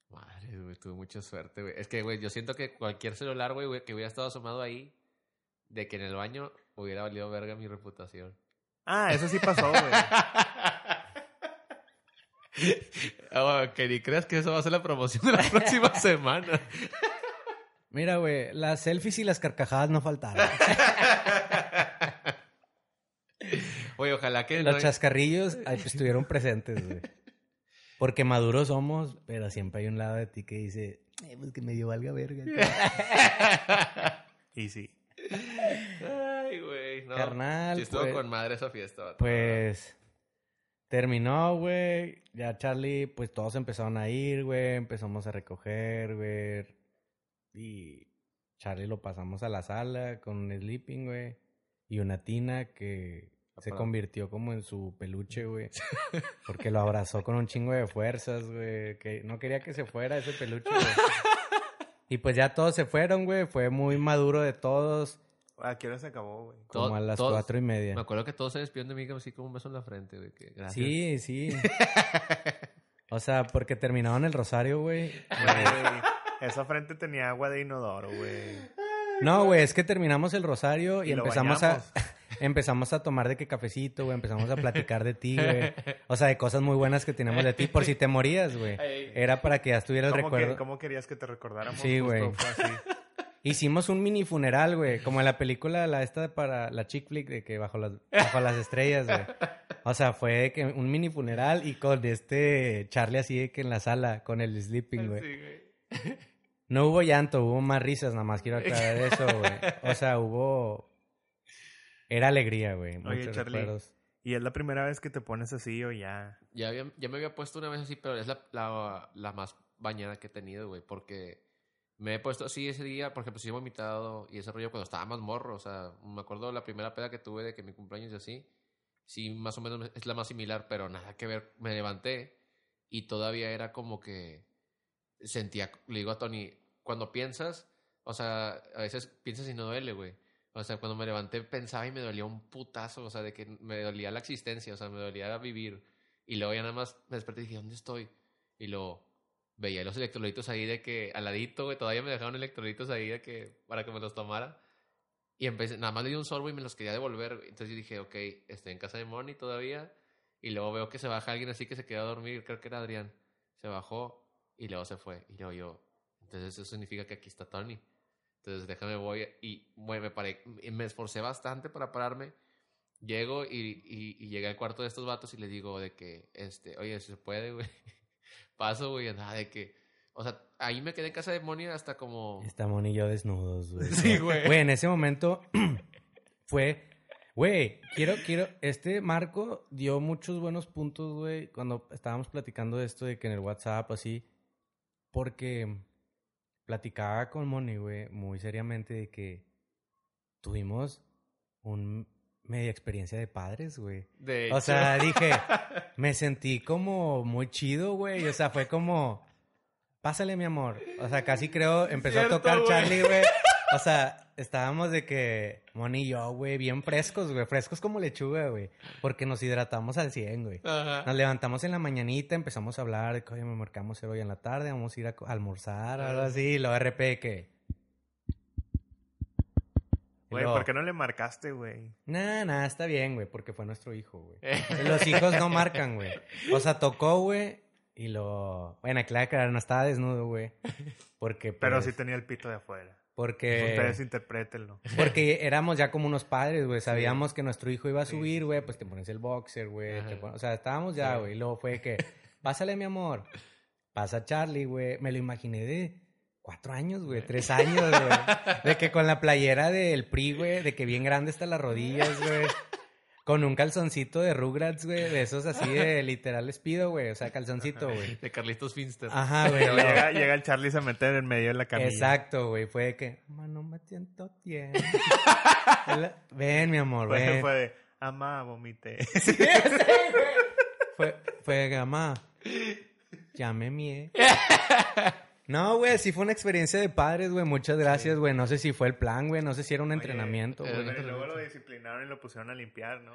Madre, güey, tuve mucha suerte, güey. Es que, güey, yo siento que cualquier celular, güey, güey, que hubiera estado asomado ahí, de que en el baño hubiera valido verga mi reputación. Ah, eso sí pasó, güey. Ah, *laughs* que ni creas que eso va a ser la promoción de la próxima *laughs* semana. Mira, güey, las selfies y las carcajadas no faltaron. *laughs* Oye, ojalá que... Los no- chascarrillos pues, estuvieron presentes, güey. Porque maduros somos, pero siempre hay un lado de ti que dice, eh, pues que medio valga verga. Y sí. Ay, güey. No. Carnal, Sí estuvo pues- con madre esa fiesta. Pues terminó, güey. Ya Charlie, pues todos empezaron a ir, güey. Empezamos a recoger, güey. Y Charlie lo pasamos a la sala con un sleeping, güey. Y una tina que se Aparte. convirtió como en su peluche, *laughs* güey. Porque lo abrazó con un chingo de fuerzas, güey. Que no quería que se fuera ese peluche, güey. Y pues ya todos se fueron, güey. Fue muy maduro de todos. ¿A qué hora se acabó, güey? Como a las todos- cuatro y media. Me acuerdo que todos se despidieron de mí así como un beso en la frente, güey. que Gracias. Sí, sí. *laughs* O sea, porque terminaron el rosario, güey. Esa frente tenía agua de inodoro, güey. No, güey, es que terminamos el rosario y, Y empezamos bañamos. a empezamos a tomar de qué cafecito, güey, empezamos a platicar de ti, güey. *laughs* O sea, de cosas muy buenas que tenemos de ti por si te morías, güey. *laughs* Ey. Era para que ya estuviera el ¿Cómo, que- recuerdo. cómo querías que te recordáramos? Sí, güey. *laughs* Hicimos un mini funeral, güey, como en la película la esta para la chick flick de que bajo las bajo las estrellas, güey. O sea, fue de que un mini funeral y con este Charlie así de que en la sala con el sleeping, güey. Sí, güey. No hubo llanto, hubo más risas, nada más quiero aclarar eso, güey. O sea, hubo... Era alegría, güey. Oye, muchos Charlie. recuerdos. ¿Y es la primera vez que te pones así o ya? Ya, había- ya me había puesto una vez así, pero es la, la, la más bañada que he tenido, güey. Porque Me he puesto así ese día, por ejemplo, si he vomitado y ese rollo cuando estaba más morro. O sea, me acuerdo la primera peda que tuve de que mi cumpleaños y así. Sí, más o menos es la más similar, pero nada que ver. Me levanté y todavía era como que sentía, le digo a Tony, cuando piensas, o sea, a veces piensas y no duele, güey. O sea, cuando me levanté pensaba y me dolía un putazo, o sea, de que me dolía la existencia, o sea, me dolía vivir. Y luego ya nada más me desperté y dije, ¿dónde estoy? Y luego veía los electrolitos ahí de que al ladito, güey, todavía me dejaron electrolitos ahí de que para que me los tomara. Y empecé, nada más le di un sorbo y me los quería devolver. Entonces yo dije, ok, estoy en casa de Moni todavía. Y luego veo que se baja alguien así que se quedó a dormir, creo que era Adrián. Se bajó y luego se fue. Y luego yo, entonces eso significa que aquí está Tony. Entonces déjame voy y bueno, me paré, me esforcé bastante para pararme. Llego y, y, y llegué al cuarto de estos vatos y les digo de que, este, oye, si se puede, güey. *laughs* Paso, güey, nada de que, o sea, ahí me quedé en casa de Moni hasta como... Está Moni y yo desnudos, güey. Sí, güey. Güey, en ese momento *clears throat* fue... Güey, quiero, quiero... Este Marco dio muchos buenos puntos, güey, cuando estábamos platicando de esto de que en el WhatsApp, así, porque platicaba con Moni, güey, muy seriamente de que tuvimos un media experiencia de padres, güey. De O sea, dije, *laughs* me sentí como muy chido, güey. O sea, fue como, pásale, mi amor. O sea, casi creo, empezó Cierto, a tocar. Charlie, güey. O sea, estábamos de que, Moni y yo, güey, bien frescos, güey. Frescos como lechuga, güey. Porque nos hidratamos al 100, güey. Ajá. Nos levantamos en la mañanita, empezamos a hablar de que, oye, me marcamos hoy en la tarde, vamos a ir a almorzar, algo así. Y luego RP que... Güey, ¿por qué no le marcaste, güey? Nah, nah, está bien, güey, porque fue nuestro hijo, güey. Los hijos no marcan, güey. O sea, tocó, güey, y lo... Bueno, claro que no estaba desnudo, güey. Porque, Pero pues, sí tenía el pito de afuera. Porque... Ustedes interprétenlo. *laughs* Porque éramos ya como unos padres, güey. Sabíamos que nuestro hijo iba a subir, güey. Pues te pones el boxer, güey. O sea, estábamos ya, Sí. güey. Y luego fue que, *laughs* pásale, mi amor. Pasa Charlie, güey. Me lo imaginé de cuatro años, güey. Tres años, güey. *laughs* De que con la playera del PRI, güey. De que bien grande hasta las rodillas, güey. Con un calzoncito de Rugrats, güey. De esos así de *laughs* literal les pido, güey. O sea, calzoncito, güey. De Carlitos Finster. Ajá, *laughs* güey. Luego- llega, llega el Charlie a meter en medio de la camilla. Exacto, güey. Fue de que, "Ma, no me siento bien. *laughs* ven, mi amor, Fue, ven. fue de, ama, vomité. Fue, fue de que, "Mamá, ya me mié. No, güey, sí fue una experiencia de padres, güey. Muchas gracias, güey. No sé si fue el plan, güey. No sé si era un entrenamiento, eh, güey. Y luego lo disciplinaron y lo pusieron a limpiar, ¿no?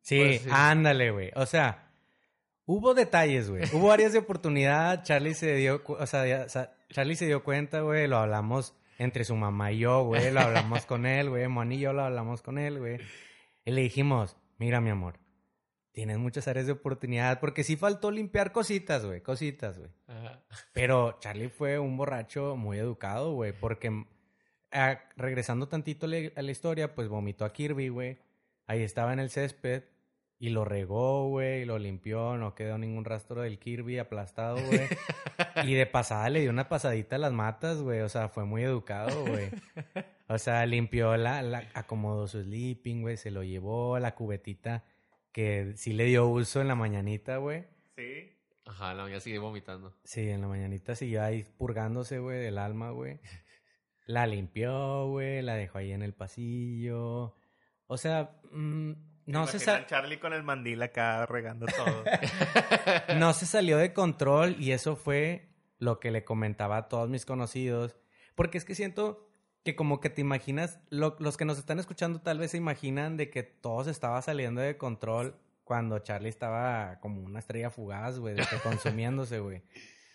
Sí, Pues sí. ándale, güey. O sea, hubo detalles, güey. Hubo áreas de *laughs* oportunidad. Charlie se dio, cu- o sea, ya- o sea, Charlie se dio cuenta, güey. Lo hablamos entre su mamá y yo, güey. Lo hablamos con él, güey. Moni y yo lo hablamos con él, güey. Y le dijimos, mira, mi amor, tienes muchas áreas de oportunidad. Porque sí faltó limpiar cositas, güey. Cositas, güey. *laughs* Pero Charlie fue un borracho muy educado, güey, porque ah, regresando tantito le- a la historia, pues vomitó a Kirby, güey. Ahí estaba en el césped y lo regó, güey, y lo limpió, no quedó ningún rastro del Kirby aplastado, güey. *laughs* y de pasada le dio una pasadita a las matas, güey, o sea, fue muy educado, güey. *laughs* O sea, limpió la, la acomodó su sleeping, güey, se lo llevó, la cubetita que sí le dio uso en la mañanita, güey. Sí. Ajá, la mañana sigue vomitando. Sí, en la mañanita siguió ahí purgándose, güey, del alma, güey. *laughs* La limpió, güey, la dejó ahí en el pasillo. O sea, mm, no, se Imagina sa- al Charlie con el mandil acá regando todo. *laughs* no se salió de control y eso fue lo que le comentaba a todos mis conocidos. Porque es que siento que como que te imaginas, lo- los que nos están escuchando tal vez se imaginan de que todo se estaba saliendo de control cuando Charlie estaba como una estrella fugaz, güey, de que *laughs* consumiéndose, güey.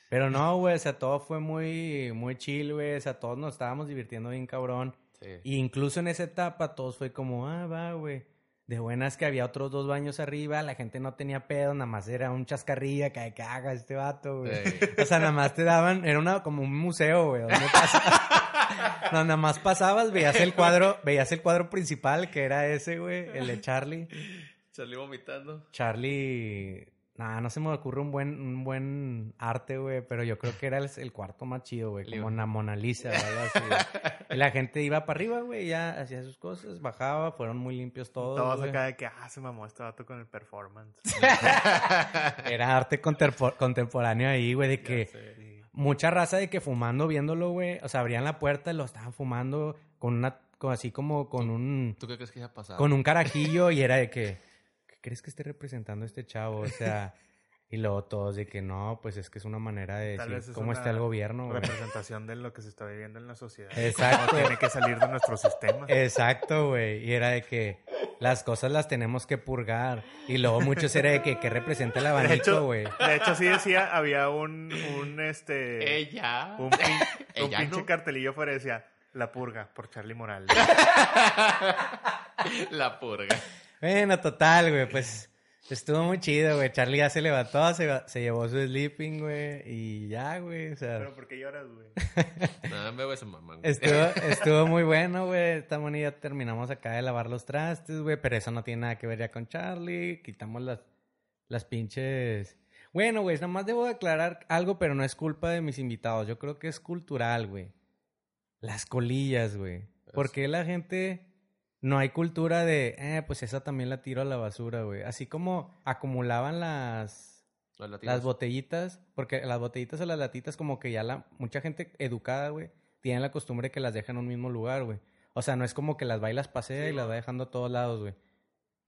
Pero no, güey, o sea, todo fue muy, muy chill, güey, o sea, todos nos estábamos divirtiendo bien cabrón. Sí. Y incluso en esa etapa todos fue como, ah, va, güey. De buenas que había otros dos baños arriba, la gente no tenía pedo, nada más era un chascarrilla que que haga este vato, güey. Sí. O sea, nada más te daban, era una, como un museo, güey. Donde *laughs* no, nada más pasabas, veías el cuadro, veías el cuadro principal, que era ese, güey, el de Charlie. Salí vomitando. Charlie, nada, no se me ocurre un buen, un buen arte, güey, pero yo creo que era el, el cuarto más chido, güey, como una Mona Lisa o algo así. Y la gente iba para arriba, güey, ya hacía sus cosas, bajaba, fueron muy limpios todos. Todos acá de que, ah, se mamó este vato con el performance. *laughs* Era arte contempo- contemporáneo ahí, güey, de que. Mucha raza de que fumando, viéndolo, güey. O sea, abrían la puerta y lo estaban fumando con una, con- así como con un, ¿Tú qué crees que haya pasado? con un carajillo y era de que, ¿qué crees que esté representando este chavo? O sea, *laughs* y luego todos de que no, pues es que es una manera de Tal decir es cómo está el gobierno, güey. Representación de lo que se está viviendo en la sociedad. Exacto. Cómo tiene que salir de nuestro sistema. Exacto, güey. Y era de que las cosas las tenemos que purgar. Y luego muchos era de que, ¿qué representa el de abanico, hecho, güey? de hecho, sí decía, había un, un este, Ella. un, pin- *laughs* un Ella pinche no. cartelillo fuera decía, La Purga, por Charlie Morales. *laughs* La purga. Bueno, total, güey, pues estuvo muy chido, güey. Charlie ya se levantó, se, se llevó su sleeping, güey, y ya, güey, o sea, Pero ¿por qué lloras, güey? *laughs* Nada, me voy a mamá. güey. estuvo, *laughs* estuvo muy bueno, güey. Esta moneda terminamos acá de lavar los trastes, güey, pero eso no tiene nada que ver ya con Charlie. Quitamos las, las pinches... Bueno, güey, nada más debo aclarar algo, pero no es culpa de mis invitados. Yo creo que es cultural, güey. Las colillas, güey. ¿Por qué la gente no hay cultura de, eh, pues esa también la tiro a la basura, güey? Así como acumulaban las, las botellitas, porque las botellitas o las latitas como que ya la, mucha gente educada, güey, tiene la costumbre que las deja en un mismo lugar, güey. O sea, no es como que las va y las pasea y las va dejando a todos lados, güey.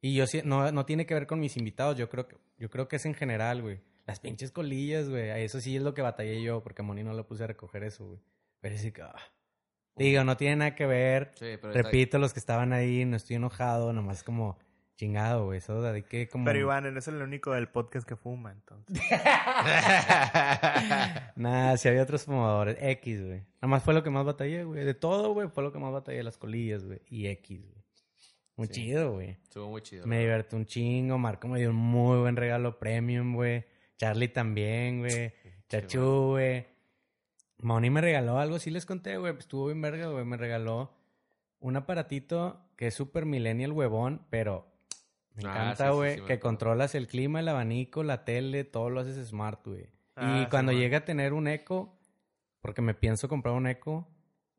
Y yo sí, no, no tiene que ver con mis invitados, yo creo que, yo creo que es en general, güey. Las pinches colillas, güey. Eso sí es lo que batallé yo, porque a Moni no lo puse a recoger eso, güey. Pero sí que, ah. Digo, no tiene nada que ver. Sí, pero está- Repito, los que estaban ahí, no estoy enojado, nomás como chingado, güey. Eso de que como... Pero Iván, él es el único del podcast que fuma, entonces. *laughs* Nah, si había otros fumadores. X, güey. Nada más fue lo que más batallé, güey. De todo, güey, fue lo que más batallé. Las colillas, güey. Y X, güey. Muy Sí. chido, güey. Estuvo muy chido. Me divertí un chingo. Marco me dio un muy buen regalo premium, güey. Charlie también, güey. Chachu, güey. Moni me regaló algo, sí les conté, güey. pues, Estuvo bien verga, güey. Me regaló un aparatito que es super millennial huevón, pero *tsk* me Ah, encanta, sí, sí, güey. sí, que controlas el clima, el abanico, la tele, todo lo haces smart, güey. Ah, y sí, cuando man. llegue a tener un eco, porque me pienso comprar un eco,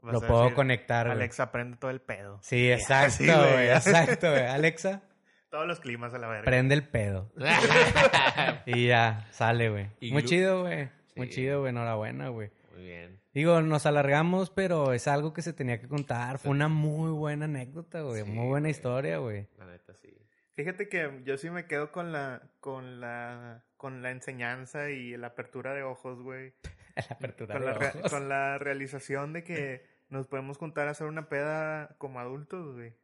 Vas lo puedo decir, conectar, güey. Alexa, prende todo el pedo. Sí, *laughs* exacto, güey. *laughs* Exacto, güey. Alexa, Todos los climas a la verga. prende el pedo. *laughs* Y ya, sale, güey. Muy chido, güey. Muy chido, güey. Enhorabuena, güey. Muy bien. Digo, nos alargamos, pero es algo que se tenía que contar. Fue una muy buena anécdota, güey. Sí, muy buena güey. historia, güey. La neta, sí. Fíjate que yo sí me quedo con la, con la, con la enseñanza y la apertura de ojos, güey. *laughs* La apertura Con de la, ojos. con la realización de que nos podemos juntar a hacer una peda como adultos, güey.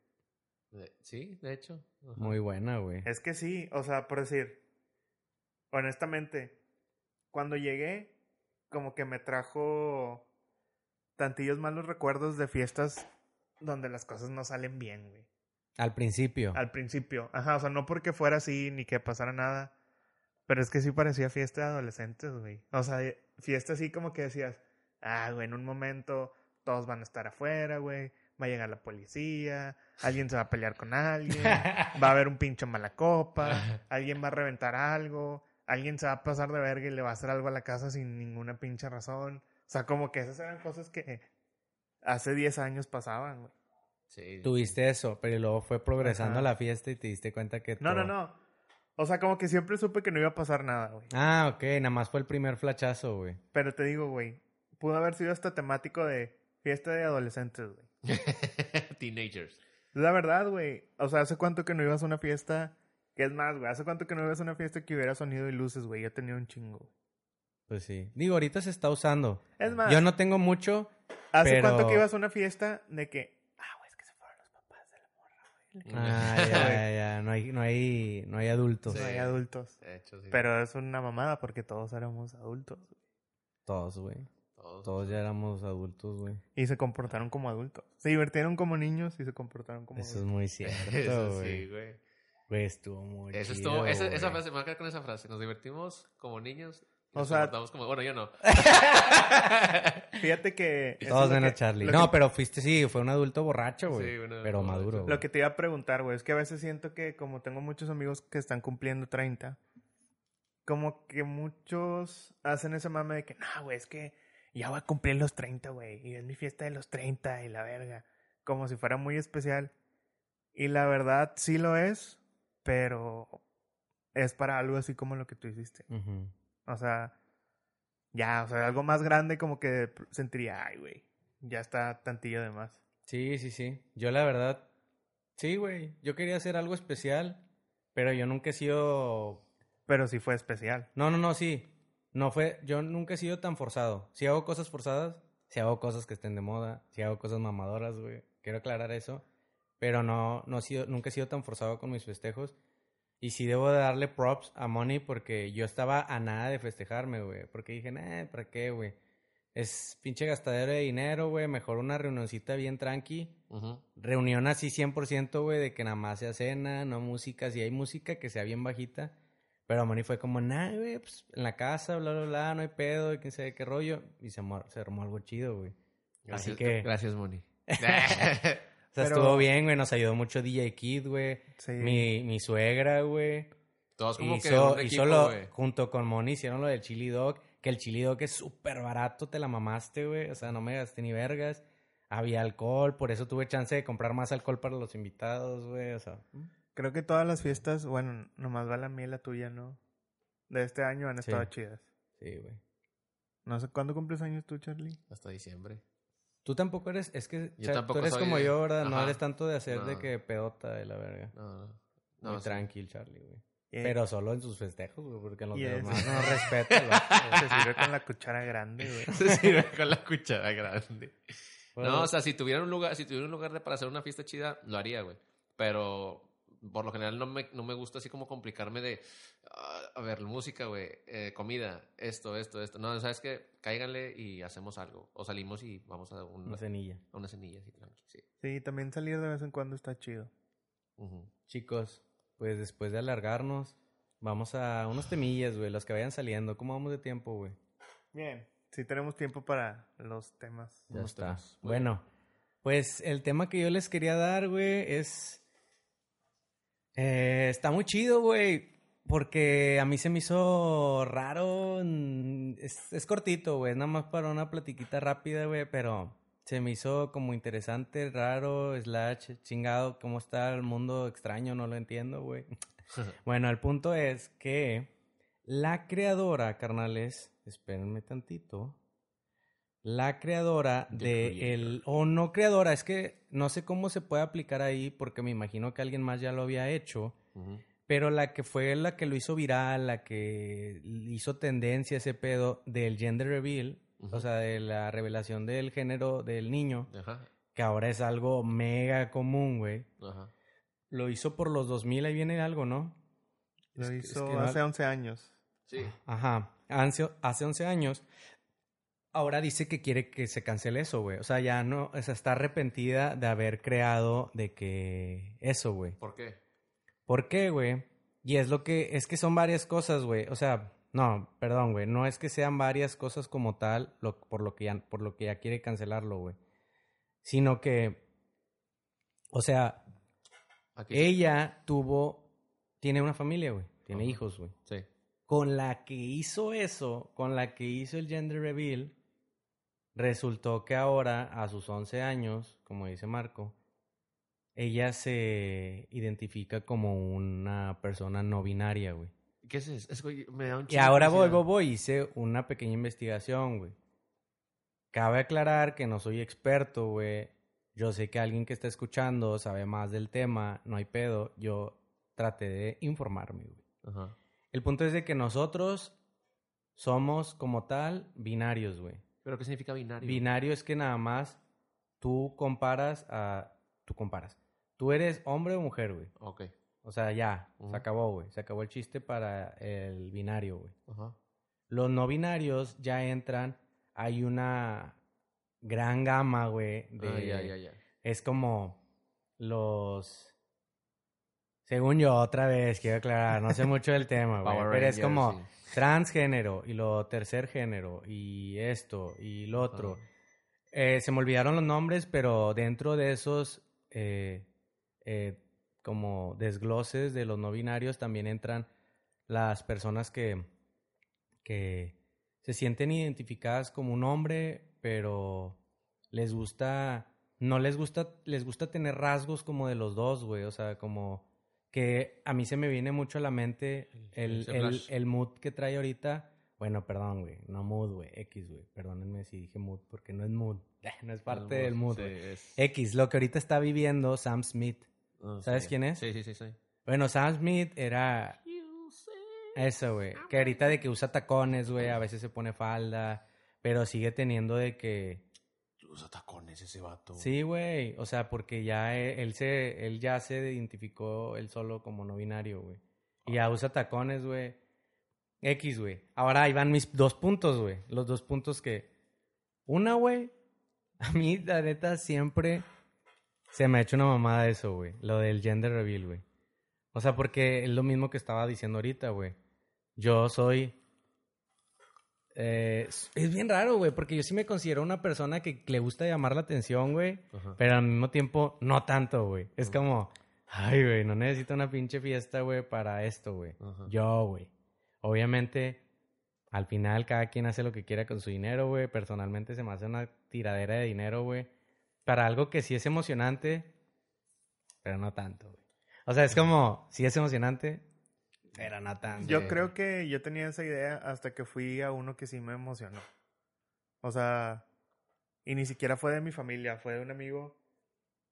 Sí, de hecho. Ajá. Muy buena, güey. Es que sí, o sea, por decir, honestamente, cuando llegué, como que me trajo tantillos malos recuerdos de fiestas donde las cosas no salen bien, güey. Al principio. Al principio, ajá, o sea, no porque fuera así ni que pasara nada, pero es que sí parecía fiesta de adolescentes, güey. O sea, fiesta así como que decías, ah, güey, en un momento todos van a estar afuera, güey, va a llegar la policía, alguien se va a pelear con alguien, *laughs* va a haber un pincho mala copa, alguien va a reventar algo, alguien se va a pasar de verga y le va a hacer algo a la casa sin ninguna pinche razón. O sea, como que esas eran cosas que hace 10 años pasaban, güey. Sí. Tuviste eso, pero luego fue progresando Ajá. la fiesta y te diste cuenta que No, no, no. O sea, como que siempre supe que no iba a pasar nada, güey. Ah, ok. Nada más fue el primer flachazo, güey. Pero te digo, güey, pudo haber sido hasta temático de fiesta de adolescentes, güey. *laughs* Teenagers. La verdad, güey. O sea, ¿hace cuánto que no ibas a una fiesta? ¿Qué es más, güey? ¿Hace cuánto que no ibas a una fiesta que hubiera sonido y luces, güey? Yo tenía un chingo. Pues sí. Digo, ahorita se está usando. Es más, Yo no tengo mucho. ¿hace pero- cuánto que ibas a una fiesta de que... Ah, güey, es que se fueron los papás de la morra, güey. Ah, ya, *laughs* ya, ya. No hay, no hay, no hay adultos. Sí. No hay adultos. De hecho, sí. Pero es una mamada porque todos éramos adultos. güey. Todos, güey. Todos. Todos ya éramos adultos, güey. Y se comportaron como adultos. Se divirtieron como niños y se comportaron como Eso es adultos. muy cierto, *laughs* Eso güey. sí, güey. Güey, estuvo muy Eso chido, estuvo, esa, esa frase, me voy a quedar con esa frase. Nos divertimos como niños. O nos sea- como. Bueno, yo no. *laughs* Fíjate que... Todos menos que- Charlie. No, que- pero fuiste, sí, fue un adulto borracho, güey. Sí, adulto pero maduro. Lo que te iba a preguntar, güey, es que a veces siento que como tengo muchos amigos que están cumpliendo 30, como que muchos hacen ese mame de que, no, güey, es que ya voy a cumplir los 30, güey, y es mi fiesta de los 30 y la verga, como si fuera muy especial. Y la verdad sí lo es, pero es para algo así como lo que tú hiciste. O sea, ya, o sea, algo más grande como que sentiría, ay, güey, ya está tantillo de más. Sí, sí, sí. Yo la verdad, sí, güey. Yo quería hacer algo especial, pero yo nunca he sido... Pero sí fue especial. No, no, no, sí. No fue, yo nunca he sido tan forzado. Si hago cosas forzadas, si hago cosas que estén de moda, si hago cosas mamadoras, güey. Quiero aclarar eso. Pero no, no he sido, nunca he sido tan forzado con mis festejos. Y sí debo de darle props a Money porque yo estaba a nada de festejarme, güey. Porque dije, nah, ¿para qué, güey? Es pinche gastadero de dinero, güey. Mejor una reunioncita bien tranqui. Reunión así 100%, güey, de que nada más sea cena, no música. Si hay música, que sea bien bajita. Pero Money fue como, nah, güey, pues en la casa, bla, bla, bla, no hay pedo, y quién sabe qué rollo. Y se, se armó algo chido, güey. Así que, Gracias, Moni. *laughs* *laughs* sea, Pero- estuvo bien, güey. Nos ayudó mucho DJ Kid, güey. Sí. Mi, mi suegra, güey. Todos como que Hizo, un hizo equipo, lo, güey. junto con Moni, hicieron lo del chili dog. Que el chili dog es súper barato, te la mamaste, güey. O sea, no me gasté ni vergas. Había alcohol, por eso tuve chance de comprar más alcohol para los invitados, güey. O sea, Creo que todas las fiestas, bueno, nomás va la mía y la tuya, ¿no? De este año han Sí. estado chidas. sí, güey. No sé, ¿cuándo cumples años tú, Charlie? Hasta diciembre. Tú tampoco eres, es que Yo tampoco tú eres soy como de- yo, ¿verdad? No eres tanto de hacer de que pedota de la verga. No, no. Muy No, sí. tranquil, Charlie, güey. Eh, Pero solo en sus festejos, güey, porque en los es- demás *laughs* no respeta. güey. Se sirve con la cuchara grande, güey. *laughs* Se sirve con la cuchara grande. Bueno, No, o sea, si tuviera un lugar, si tuviera un lugar de- para hacer una fiesta chida, lo haría, güey. Pero por lo general no me, no me gusta así como complicarme de, ah, a ver, música, güey, eh, comida, esto, esto, esto. No, ¿sabes qué? Cáiganle y hacemos algo. O salimos y vamos a un- una cenilla. a una cenilla tranqui, sí. Sí, también salir de vez en cuando está chido. Chicos, pues después de alargarnos, vamos a unos temillas, güey, los que vayan saliendo. ¿Cómo vamos de tiempo, güey? Bien. Sí tenemos tiempo para los temas. Ya está. temas. Bueno, pues el tema que yo les quería dar, güey, es... eh, está muy chido, güey, porque a mí se me hizo raro. mm, Es, es cortito, güey, es nada más para una platiquita rápida, güey, pero se me hizo como interesante, raro, slash, chingado, cómo está el mundo extraño, no lo entiendo, güey. *laughs* Bueno, el punto es que la creadora, carnales, espérenme tantito. La creadora de el o no creadora, es que no sé cómo se puede aplicar ahí porque me imagino que alguien más ya lo había hecho, pero la que fue la que lo hizo viral, la que hizo tendencia ese pedo del gender reveal, o sea, de la revelación del género del niño, Ajá, que ahora es algo mega común, güey. ajá. Lo hizo por los 2000, ahí viene algo, ¿no? Lo Es que- hizo es que no- hace 11 años. Sí. Ajá. Hace, hace 11 años. Ahora dice que quiere que se cancele eso, güey. O sea, ya no, o sea, está arrepentida de haber creado de que eso, güey. ¿Por qué? ¿Por qué, güey? Y es lo que, es que son varias cosas, güey. O sea, no, perdón, güey. No es que sean varias cosas como tal, lo- por, lo que ya, por lo que ya quiere cancelarlo, güey. Sino que, o sea, Aquí. ella tuvo, tiene una familia, güey. Tiene hijos, güey. Sí. Con la que hizo eso, con la que hizo el gender reveal, resultó que ahora, a sus 11 años, como dice Marco, ella se identifica como una persona no binaria, güey. ¿Qué es eso? Es me da un Y ahora voy, voy, voy, hice una pequeña investigación, güey. Cabe aclarar que no soy experto, güey. Yo sé que alguien que está escuchando sabe más del tema, no hay pedo. Yo traté de informarme, güey. Ajá. El punto es de que nosotros somos como tal binarios, güey. ¿Pero qué significa binario? Binario es que nada más tú comparas a... Tú comparas. Tú eres hombre o mujer, güey. Ok. O sea, ya, se acabó, güey. Se acabó el chiste para el binario, güey. Ajá. Los no binarios ya entran, hay una gran gama, güey, de... Ah, ya, ya, ya. Es como los... Según yo, otra vez, quiero aclarar, no sé mucho del tema, güey. Pero es como sí. Transgénero y lo tercer género y esto y lo otro. Eh, se me olvidaron los nombres, pero dentro de esos eh, eh, como desgloses de los no binarios también entran las personas que, que se sienten identificadas como un hombre, pero les gusta, no les gusta, les gusta tener rasgos como de los dos, güey, o sea, como que a mí se me viene mucho a la mente el, el, mood que trae ahorita Bueno, perdón, güey. No mood, güey. X, güey. Perdónenme si dije mood, porque no es mood. *laughs* No es parte del mood, Sí, güey. es- X, lo que ahorita está viviendo Sam Smith. ¿Sabes sí. quién es? Sí, sí, sí, sí. Bueno, Sam Smith era eso, güey. Que ahorita de que usa tacones, güey. A veces se pone falda. Pero sigue teniendo de que... Usa tacones ese vato. Sí, güey. O sea, porque ya e- él, se, él ya se identificó él solo como no binario, güey. Y ya usa tacones, güey. X, güey. Ahora ahí van mis dos puntos, güey. Los dos puntos que... Una, güey. *laughs* A mí, la neta, siempre se me ha hecho una mamada eso, güey. Lo del gender reveal, güey. O sea, porque es lo mismo que estaba diciendo ahorita, güey. Yo soy... eh, es bien raro, güey, porque yo sí me considero una persona que le gusta llamar la atención, güey. Ajá. Pero al mismo tiempo, no tanto, güey. Es como, ay, güey, no necesito una pinche fiesta, güey, para esto, güey. Ajá. Yo, güey. Obviamente, al final cada quien hace lo que quiera con su dinero, güey. Personalmente se me hace una tiradera de dinero, güey. Para algo que sí es emocionante, pero no tanto, güey. O sea, es como, sí es emocionante, no tanto. Yo creo que yo tenía esa idea hasta que fui a uno que sí me emocionó. O sea, y ni siquiera fue de mi familia, fue de un amigo.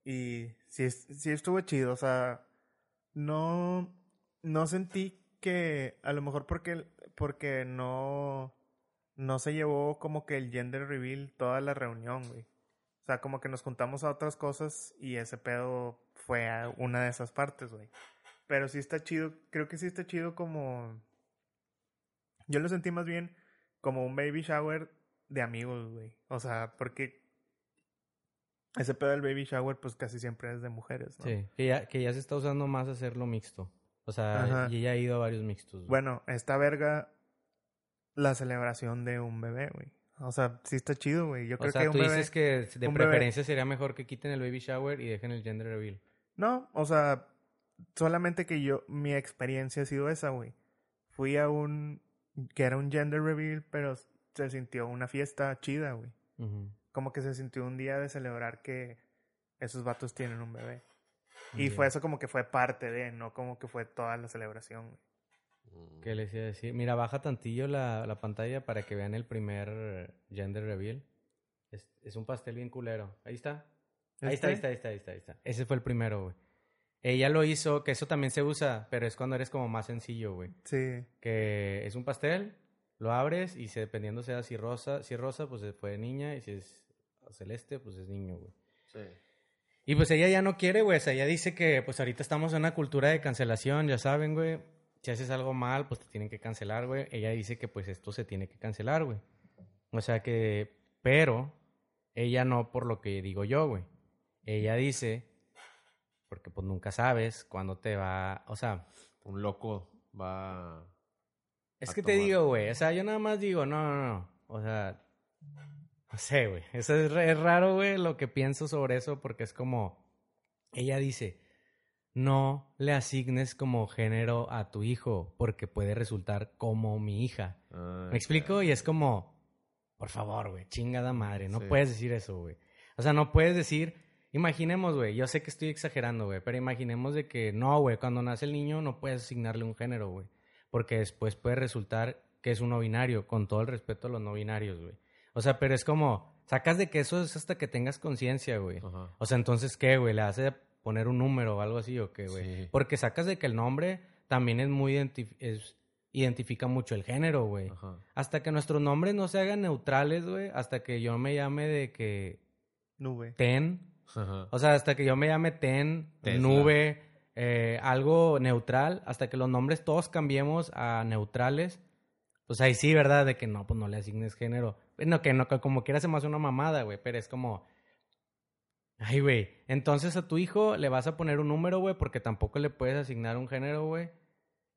Y sí, sí estuvo chido. O sea, no, no sentí que, a lo mejor porque, porque no, no se llevó como que el gender reveal toda la reunión, güey. O sea, como que nos juntamos a otras cosas y ese pedo fue a una de esas partes, güey. Pero sí está chido, creo que sí está chido como... Yo lo sentí más bien como un baby shower de amigos, güey. O sea, porque ese pedo del baby shower pues casi siempre es de mujeres, ¿no? Sí, que ya, que ya se está usando más hacerlo mixto. O sea, Ajá. y ya ha ido a varios mixtos. güey. Bueno, esta verga, la celebración de un bebé, güey. O sea, sí está chido, güey. Yo o creo sea, que un tú bebé... dices que de un bebé- preferencia sería mejor que quiten el baby shower y dejen el gender reveal. No, o sea, solamente que yo, mi experiencia ha sido esa, güey. Fui a un, que era un gender reveal, pero se sintió una fiesta chida, güey. Como que se sintió un día de celebrar que esos vatos tienen un bebé. Y fue eso como que fue parte de, no como que fue toda la celebración, güey. Mm. ¿Qué les iba a decir? Mira, baja tantillo la, la pantalla para que vean el primer gender reveal. Es, es un pastel bien culero. Ahí está. Ahí está, ahí está, ¿Este? ahí está, ahí está, ahí está. Ese fue el primero, güey. Ella lo hizo, que eso también se usa, pero es cuando eres como más sencillo, güey. Sí. Que es un pastel, lo abres y se, dependiendo sea si rosa, si es rosa, pues fue niña, y si es celeste, pues es niño, güey. Sí. Y pues ella ya no quiere, güey. O sea, ella dice que pues ahorita estamos en una cultura de cancelación, ya saben, güey. Si haces algo mal, pues te tienen que cancelar, güey. Ella dice que pues esto se tiene que cancelar, güey. O sea que, pero, ella no por lo que digo yo, güey. Ella dice, porque pues nunca sabes cuándo te va, o sea, Un loco va. es a que te digo, güey. O sea, yo nada más digo, no, no, no. O sea, no sé, güey. Eso es, es raro, güey, lo que pienso sobre eso, porque es como. Ella dice: No le asignes como género a tu hijo, porque puede resultar como mi hija. Ah, ¿Me explico? Y es como, por favor, güey, chingada madre, no Sí. puedes decir eso, güey. O sea, no puedes decir, imaginemos, güey, yo sé que estoy exagerando, güey, pero imaginemos de que no, güey, cuando nace el niño no puedes asignarle un género, güey, porque después puede resultar que es un no binario, con todo el respeto a los no binarios, güey. O sea, pero es como, sacas de que eso es hasta que tengas conciencia, güey. Ajá. O sea, entonces, ¿qué, güey? ¿Le hace poner un número o algo así o qué, güey? Sí. Porque sacas de que el nombre también es muy identif- es- identifica mucho el género, güey. Ajá. Hasta que nuestros nombres no se hagan neutrales, güey. Hasta que yo me llame de que Nube. Ten. Ajá. O sea, hasta que yo me llame Ten, Tesla. Nube, eh, algo neutral. Hasta que los nombres todos cambiemos a neutrales. Pues ahí sí, ¿verdad? De que no, pues no le asignes género. Bueno, que no, que como quiera se me hace una mamada, güey. Pero es como... Ay, güey. Entonces a tu hijo le vas a poner un número, güey, porque tampoco le puedes asignar un género, güey.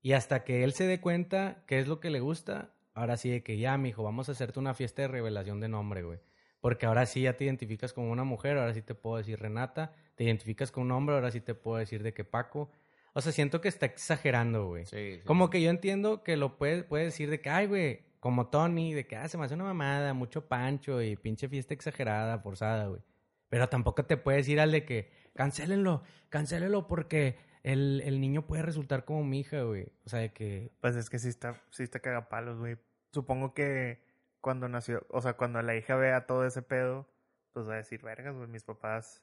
Y hasta que él se dé cuenta qué es lo que le gusta, ahora sí de que ya, mijo, vamos a hacerte una fiesta de revelación de nombre, güey. Porque ahora sí ya te identificas como una mujer, ahora sí te puedo decir Renata, te identificas con un hombre, ahora sí te puedo decir de que Paco. O sea, siento que está exagerando, güey. Sí, sí. Como que yo entiendo que lo puede, puede decir de que, ay, güey, como Tony, de que, ah, se me hace una mamada, mucho pancho y pinche fiesta exagerada, forzada, güey. Pero tampoco te puedes ir al de que, cancélenlo, cancélenlo porque el, el niño puede resultar como mi hija, güey. O sea, de que, Pues es que sí está, sí está cagapalos, güey. supongo que cuando nació, o sea, cuando la hija vea todo ese pedo, pues va a decir, vergas, güey, mis papás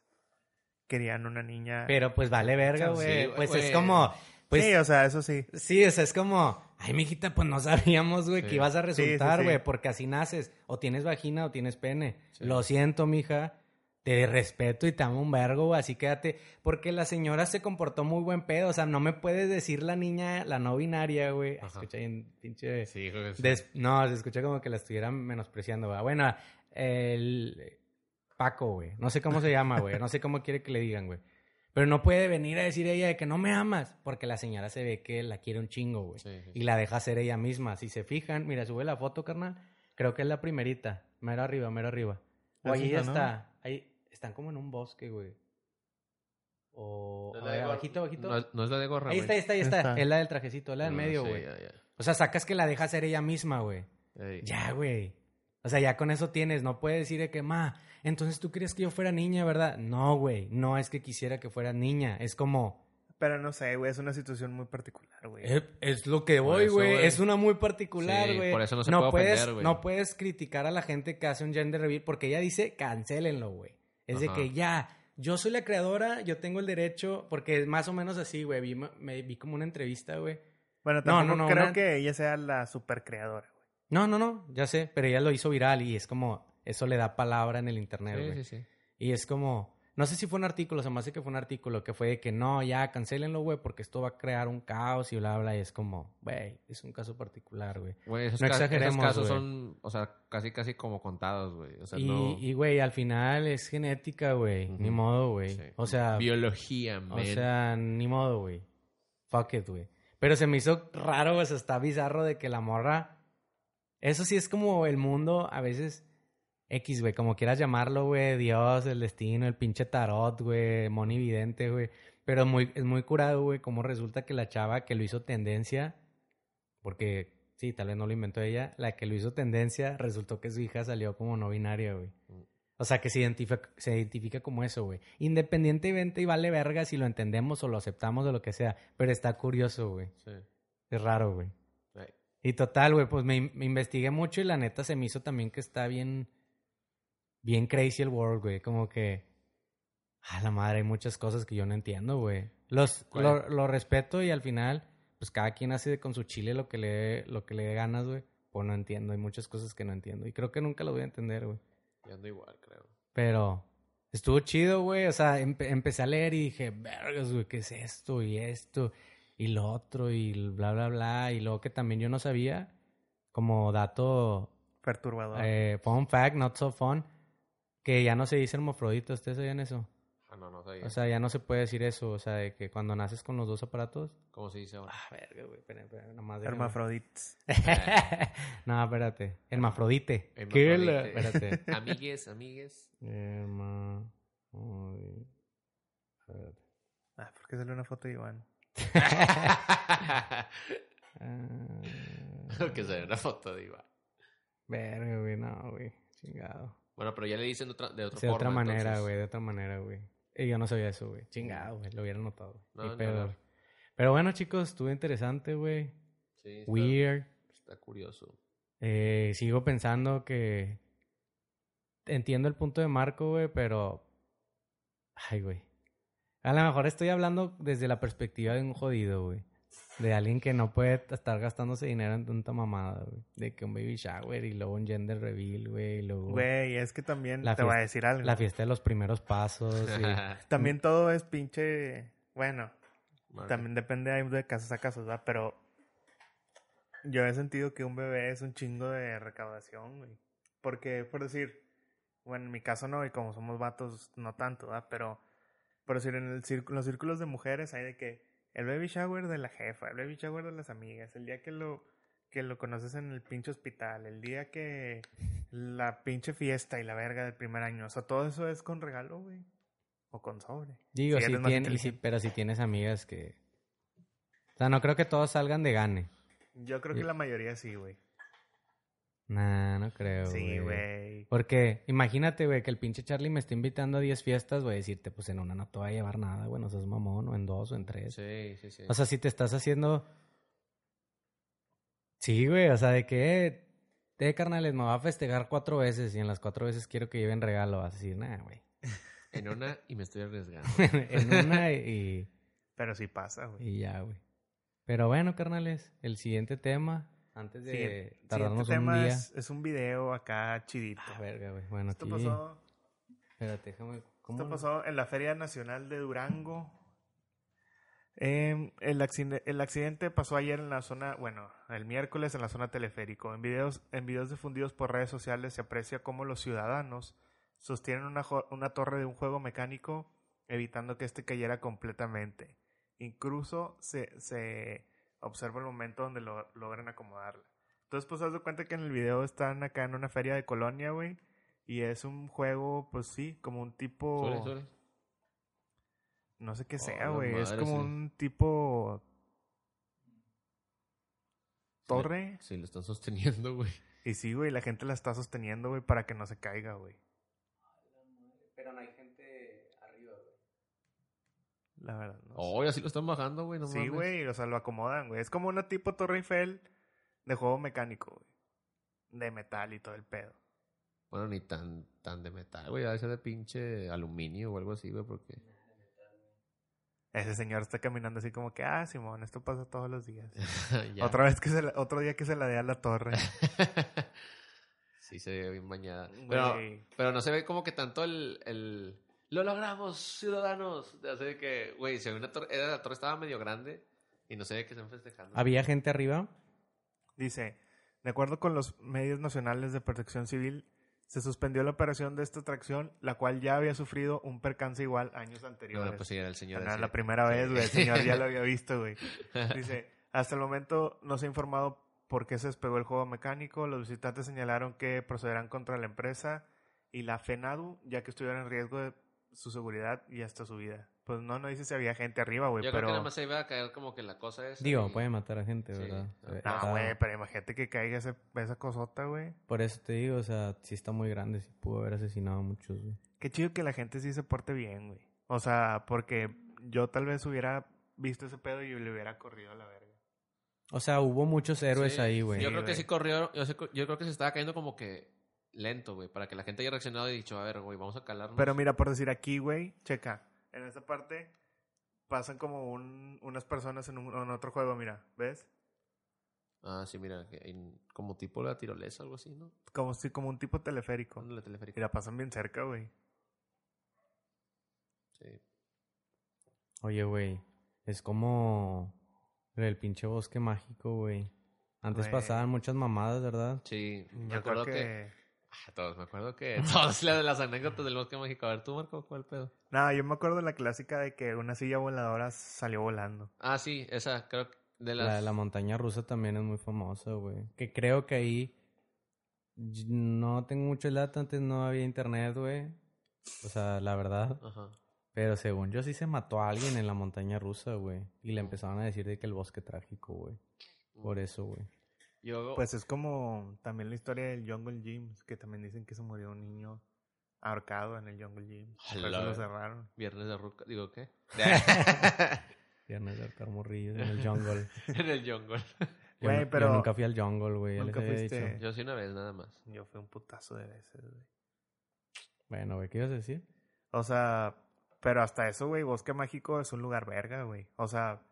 querían una niña. Pero pues vale verga, güey. pues es como, pues sí, o sea, eso sí. Sí, o sea, es como, ay, mijita, pues no sabíamos, güey, Sí. que ibas a Sí, sí, resultar, sí. güey, porque así naces. O tienes vagina o tienes pene. Sí. Lo siento, mija. Te respeto y te amo un vergo, güey, así quédate. Porque la señora se comportó muy buen pedo. O sea, no me puedes decir la niña, la no binaria, güey. Escucha bien, pinche. Sí. Des- No, se escucha como que la estuvieran menospreciando, güey. Bueno, el Paco, güey. No sé cómo se llama, güey. No sé cómo quiere que le digan, güey. Pero no puede venir a decir ella de que no me amas, porque la señora se ve que la quiere un chingo, güey. Sí, sí. Y la deja ser ella misma. Si se fijan, mira, sube la foto, carnal. Creo que es la primerita. Mero arriba, mero arriba. O Esa ahí ya está. Ahí están como en un bosque, güey. O ¿No a la ver, de gorra? abajito, abajito. No, es- no es la de gorra, ahí güey. está, ahí está, ahí está. Está. Es la del trajecito, es la del No, medio, sí, güey. ya, ya. O sea, sacas que la deja ser ella misma, güey. Ey. Ya, güey. O sea, ya con eso tienes. No puedes decir de que, ma, entonces tú querías que yo fuera niña, ¿verdad? No, güey. No es que quisiera que fuera niña. Es como, Pero no sé, güey, es una situación muy particular, güey. es, es lo que voy, güey. Es una muy particular, Sí, güey. por eso no se puede puedes, ofender, güey. No puedes criticar a la gente que hace un gender reveal porque ella dice, cancélenlo, güey. Es de que ya, yo soy la creadora, yo tengo el derecho, porque es más o menos así, güey. Vi, me vi como una entrevista, güey. Bueno, No, tampoco no, no, creo una- que ella sea la super creadora, güey. No, no, no, ya sé, pero ella lo hizo viral y es como, eso le da palabra en el internet, güey. Sí, sí, sí. Y es como, no sé si fue un artículo, se me hace que fue un artículo que fue de que no, ya, cancélenlo, güey, porque esto va a crear un caos y bla, bla, y es como, güey, es un caso particular, güey. Esos, No ca- esos exageremos, casos son, o sea, casi, casi como contados, güey. O sea, Y, no... güey, al final es genética, güey, ni modo, güey. Sí. O sea, Biología, o man. sea, ni modo, güey. Fuck it, güey. Pero se me hizo raro, güey, o sea, está bizarro de que la morra... Eso sí es como el mundo, a veces... X, güey, como quieras llamarlo, güey, Dios, el destino, el pinche tarot, güey, Moni Vidente, güey. Pero muy, es muy curado, güey, como resulta que la chava que lo hizo tendencia, porque sí, tal vez no lo inventó ella, la que lo hizo tendencia, resultó que su hija salió como no binaria, güey. O sea, que se identifica, se identifica como eso, güey. Independientemente y vale verga si lo entendemos o lo aceptamos o lo que sea, pero está curioso, güey. Sí. Es raro, güey. Ey. Y total, güey, pues me, me investigué mucho y la neta se me hizo también que está bien, bien crazy el world, güey. Como que, a la madre, hay muchas cosas que yo no entiendo, güey. Los, lo, lo respeto y al final, pues cada quien hace con su chile lo que le, dé- lo que le dé ganas, güey. Pues no entiendo, hay muchas cosas que no entiendo. Y creo que nunca lo voy a entender, güey. Yo ando igual, creo. Pero estuvo chido, güey. O sea, empe- empecé a leer y dije, vergas, güey, ¿qué es esto? Y esto, y lo otro, y bla, bla, bla. Y luego que también yo no sabía, como dato, Perturbador. eh, fun fact, not so fun, que ya no se dice hermafrodita. ¿Ustedes sabían eso? Ah, no, no sabía. O sea, ya no se puede decir eso. O sea, de que cuando naces con los dos aparatos. ¿Cómo se dice ahora? Ah, verga, güey, espera, espera, nomás Hermafrodites. *laughs* no, espérate. Hermafrodite. ¿Qué Hermafrodite. Espérate. *laughs* amigues, amigues. Herma... Uy. Espérate. Ah, ¿por qué sale una foto de Iván? Ah, *laughs* que se ve una foto de Iván. verga, güey, no, güey. Chingado. Bueno, pero ya le dicen de otra, de otra Sí, de forma. otra manera, entonces. güey, de otra manera, güey. Y yo no sabía eso, güey. Chingado, güey. Lo hubiera notado. No, no, güey. Pero bueno, chicos, estuvo interesante, güey. Sí, está, Weird. está curioso. Eh, sigo pensando que. Entiendo el punto de Marco, güey, pero. Ay, güey. A lo mejor estoy hablando desde la perspectiva de un jodido, güey. De alguien que no puede estar gastándose dinero en tanta mamada, güey. De que un baby shower y luego un gender reveal, güey. Y luego Güey, es que también La te voy a fiesta- decir algo. la fiesta de los primeros pasos. y- *laughs* *laughs* También todo es pinche. Bueno, también depende de casos a casos, ¿verdad? Pero yo he sentido que un bebé es un chingo de recaudación, güey. Porque, por decir, bueno, en mi caso no, y como somos vatos, no tanto, ¿verdad? Pero, por decir, en el círculo, los círculos de mujeres hay de que el baby shower de la jefa, el baby shower de las amigas, el día que lo que lo conoces en el pinche hospital, el día que la pinche fiesta y la verga del primer año, o sea, todo eso es con regalo, güey. O con sobre. Digo, Si si eres más tien- y si- inteligente. pero si tienes amigas que... O sea, no creo que todos salgan de gane. Yo creo que la mayoría sí, güey. Nah, no creo, Sí, güey. Porque imagínate, güey, que el pinche Charlie me está invitando a 10 fiestas, voy a decirte, pues en una no te va a llevar nada, güey, no seas mamón, o en dos, o en tres. Sí, sí, sí. O sea, si te estás haciendo... Sí, güey, o sea, de que... eh, carnales, me va a festejar cuatro veces y en las cuatro veces quiero que lleven regalo. Vas a decir, nah, güey. *laughs* En una y me estoy arriesgando. *laughs* en una y, Pero sí pasa, güey. y ya, güey. Pero bueno, carnales, el siguiente tema, antes de Siguiente- tardarnos siguiente un día. Es, es un video acá chidito. Ah, verga, güey. Bueno, Esto aquí. pasó, Espérate, déjame. ¿Cómo? esto pasó en la Feria Nacional de Durango. Em, el, accidente, el accidente pasó ayer en la zona, bueno, el miércoles en la zona teleférico. En videos, en videos difundidos por redes sociales se aprecia cómo los ciudadanos sostienen una, una torre de un juego mecánico evitando que éste cayera completamente. Incluso se, se observa el momento donde lo logran acomodarla. Entonces, pues, haz de cuenta que en el video están acá en una feria de colonia, güey. Y es un juego, pues sí, como un tipo... Suele, suele. No sé qué Oh, sea, güey. es como sí. un tipo... Torre. Sí, lo están sosteniendo, güey. Y sí, güey, la gente la está sosteniendo, güey, para que no se caiga, güey. Pero no hay gente arriba, güey. La verdad, no sé. Oh, y así lo están bajando, güey. No sí, güey, o sea, lo acomodan, güey. Es como una tipo Torre Eiffel de juego mecánico, güey. De metal y todo el pedo. Bueno, ni tan, tan de metal, güey. Debe ser de pinche aluminio o algo así, güey, porque... Ese señor está caminando así como que, ah, Simón, esto pasa todos los días. *laughs* Otra vez que se la- otro día que se la dé a la torre. *laughs* sí, se ve bien bañada. Pero, pero no se ve como que tanto el... el... ¡Lo logramos, ciudadanos! De hacer que, güey, se ve una torre... Era, la torre estaba medio grande y no se ve que están festejando. ¿Había gente arriba? Dice, de acuerdo con los medios nacionales de protección civil, se suspendió la operación de esta atracción, la cual ya había sufrido un percance igual años anteriores. No, pues sí, era el señor No era la primera vez, güey. El señor ya lo había *laughs* visto, güey. Dice, hasta el momento no se ha informado por qué se despegó el juego mecánico. Los visitantes señalaron que procederán contra la empresa y la FENADU, ya que estuvieron en riesgo de su seguridad y hasta su vida. Pues no, no dice si había gente arriba, güey, Yo pero... creo que nada más se iba a caer como que la cosa es... Digo, puede matar a gente, Sí. ¿verdad? Ah, No, güey, pero imagínate que caiga ese- esa cosota, güey. Por eso te digo, o sea, sí está muy grande, sí pudo haber asesinado a muchos, güey. Qué chido que la gente sí se porte bien, güey. O sea, porque yo tal vez hubiera visto ese pedo y le hubiera corrido a la verga. O sea, hubo muchos héroes Sí, ahí, güey. Yo creo que sí corrió, yo, sé- yo creo que se estaba cayendo como que lento, güey, para que la gente haya reaccionado y dicho, a ver, güey, vamos a calarnos. Pero mira, por decir aquí, güey, checa. En esta parte pasan como un- unas personas en, un, en otro juego, mira, ¿ves? Ah, sí, mira, que en- como tipo la tirolesa, algo así, ¿no? Como si como un tipo teleférico. La teleférica. Y la pasan bien cerca, güey. Sí. Oye, güey, es como el pinche bosque mágico, güey. Antes pasaban muchas mamadas, ¿verdad? Sí, me acuerdo que... Ah, todos, me acuerdo que... *laughs* Todas las, las anécdotas del bosque mágico. A ver, tú, Marco, ¿cuál pedo? No, yo me acuerdo de la clásica de que una silla voladora salió volando. Ah, sí, esa, creo que de las... La, la montaña rusa también es muy famosa, güey. Que creo que ahí no tengo mucho el dato, antes no había internet, güey. O sea, la verdad. Ajá. Pero según yo sí se mató a alguien en la montaña rusa, güey. Y le empezaron a decir de que el bosque trágico, güey. Por eso, güey. Yo... Pues es como también la historia del Jungle Gym, que también dicen que se murió un niño ahorcado en el Jungle Gym. Por eso lo cerraron. Viernes de ruca... Digo, ¿qué? *laughs* *laughs* Viernes de arcar morrillos en el jungle. *laughs* en el jungle. Yo, nunca fui al jungle, güey. Nunca fuiste. dicho. Yo sí una vez, nada más. Yo fui un putazo de veces, güey. Bueno, güey, ¿qué ibas a decir? O sea, pero hasta eso, güey, Bosque Mágico es un lugar verga, güey. O sea,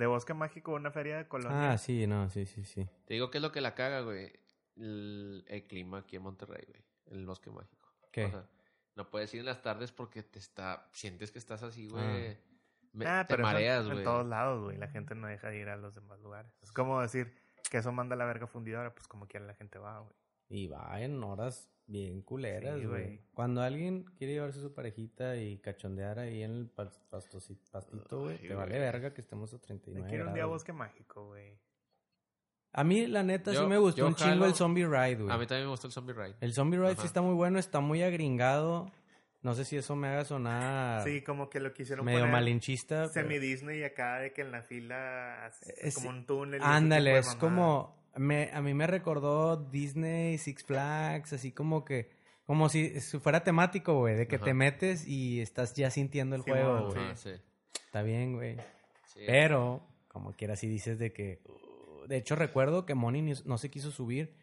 de Bosque Mágico, una feria de colonia. Ah, sí, no, sí, sí, sí. Te digo que es lo que la caga, güey. El, el clima aquí en Monterrey, güey. El bosque mágico. ¿Qué? O sea, no puedes ir en las tardes porque te está... Sientes que estás así, güey. Ah. Me- Ah, te pero en- mareas, en, güey. todos lados, güey. La gente no deja de ir a los demás lugares. Es como decir que eso manda la verga fundidora, pues como quiera la gente va, güey. Y va en horas bien culeras, güey. Cuando alguien quiere llevarse a su parejita y cachondear ahí en el pastito, güey, te vale verga que estemos a Me 39 quiero un día. Bosque Mágico, güey. A mí, la neta, sí me gustó un chingo el Zombie Ride, güey. A mí también me gustó el Zombie Ride. El Zombie Ride Ajá. sí está muy bueno, está muy agringado. No sé si eso me haga sonar Sí, como que lo quisieron medio poner malinchista. pero- semi Disney acá de que en la fila Es- como un túnel. y Ándale, es como... Me, a mí me recordó Disney, Six Flags, así como que... Como si, fuera temático, güey, de que Ajá. te metes y estás ya sintiendo el Sí, juego, güey. Sí. Está bien, güey. Sí. Pero, como quiera, si dices de que... uh, de hecho, recuerdo que Moni ni- no se quiso subir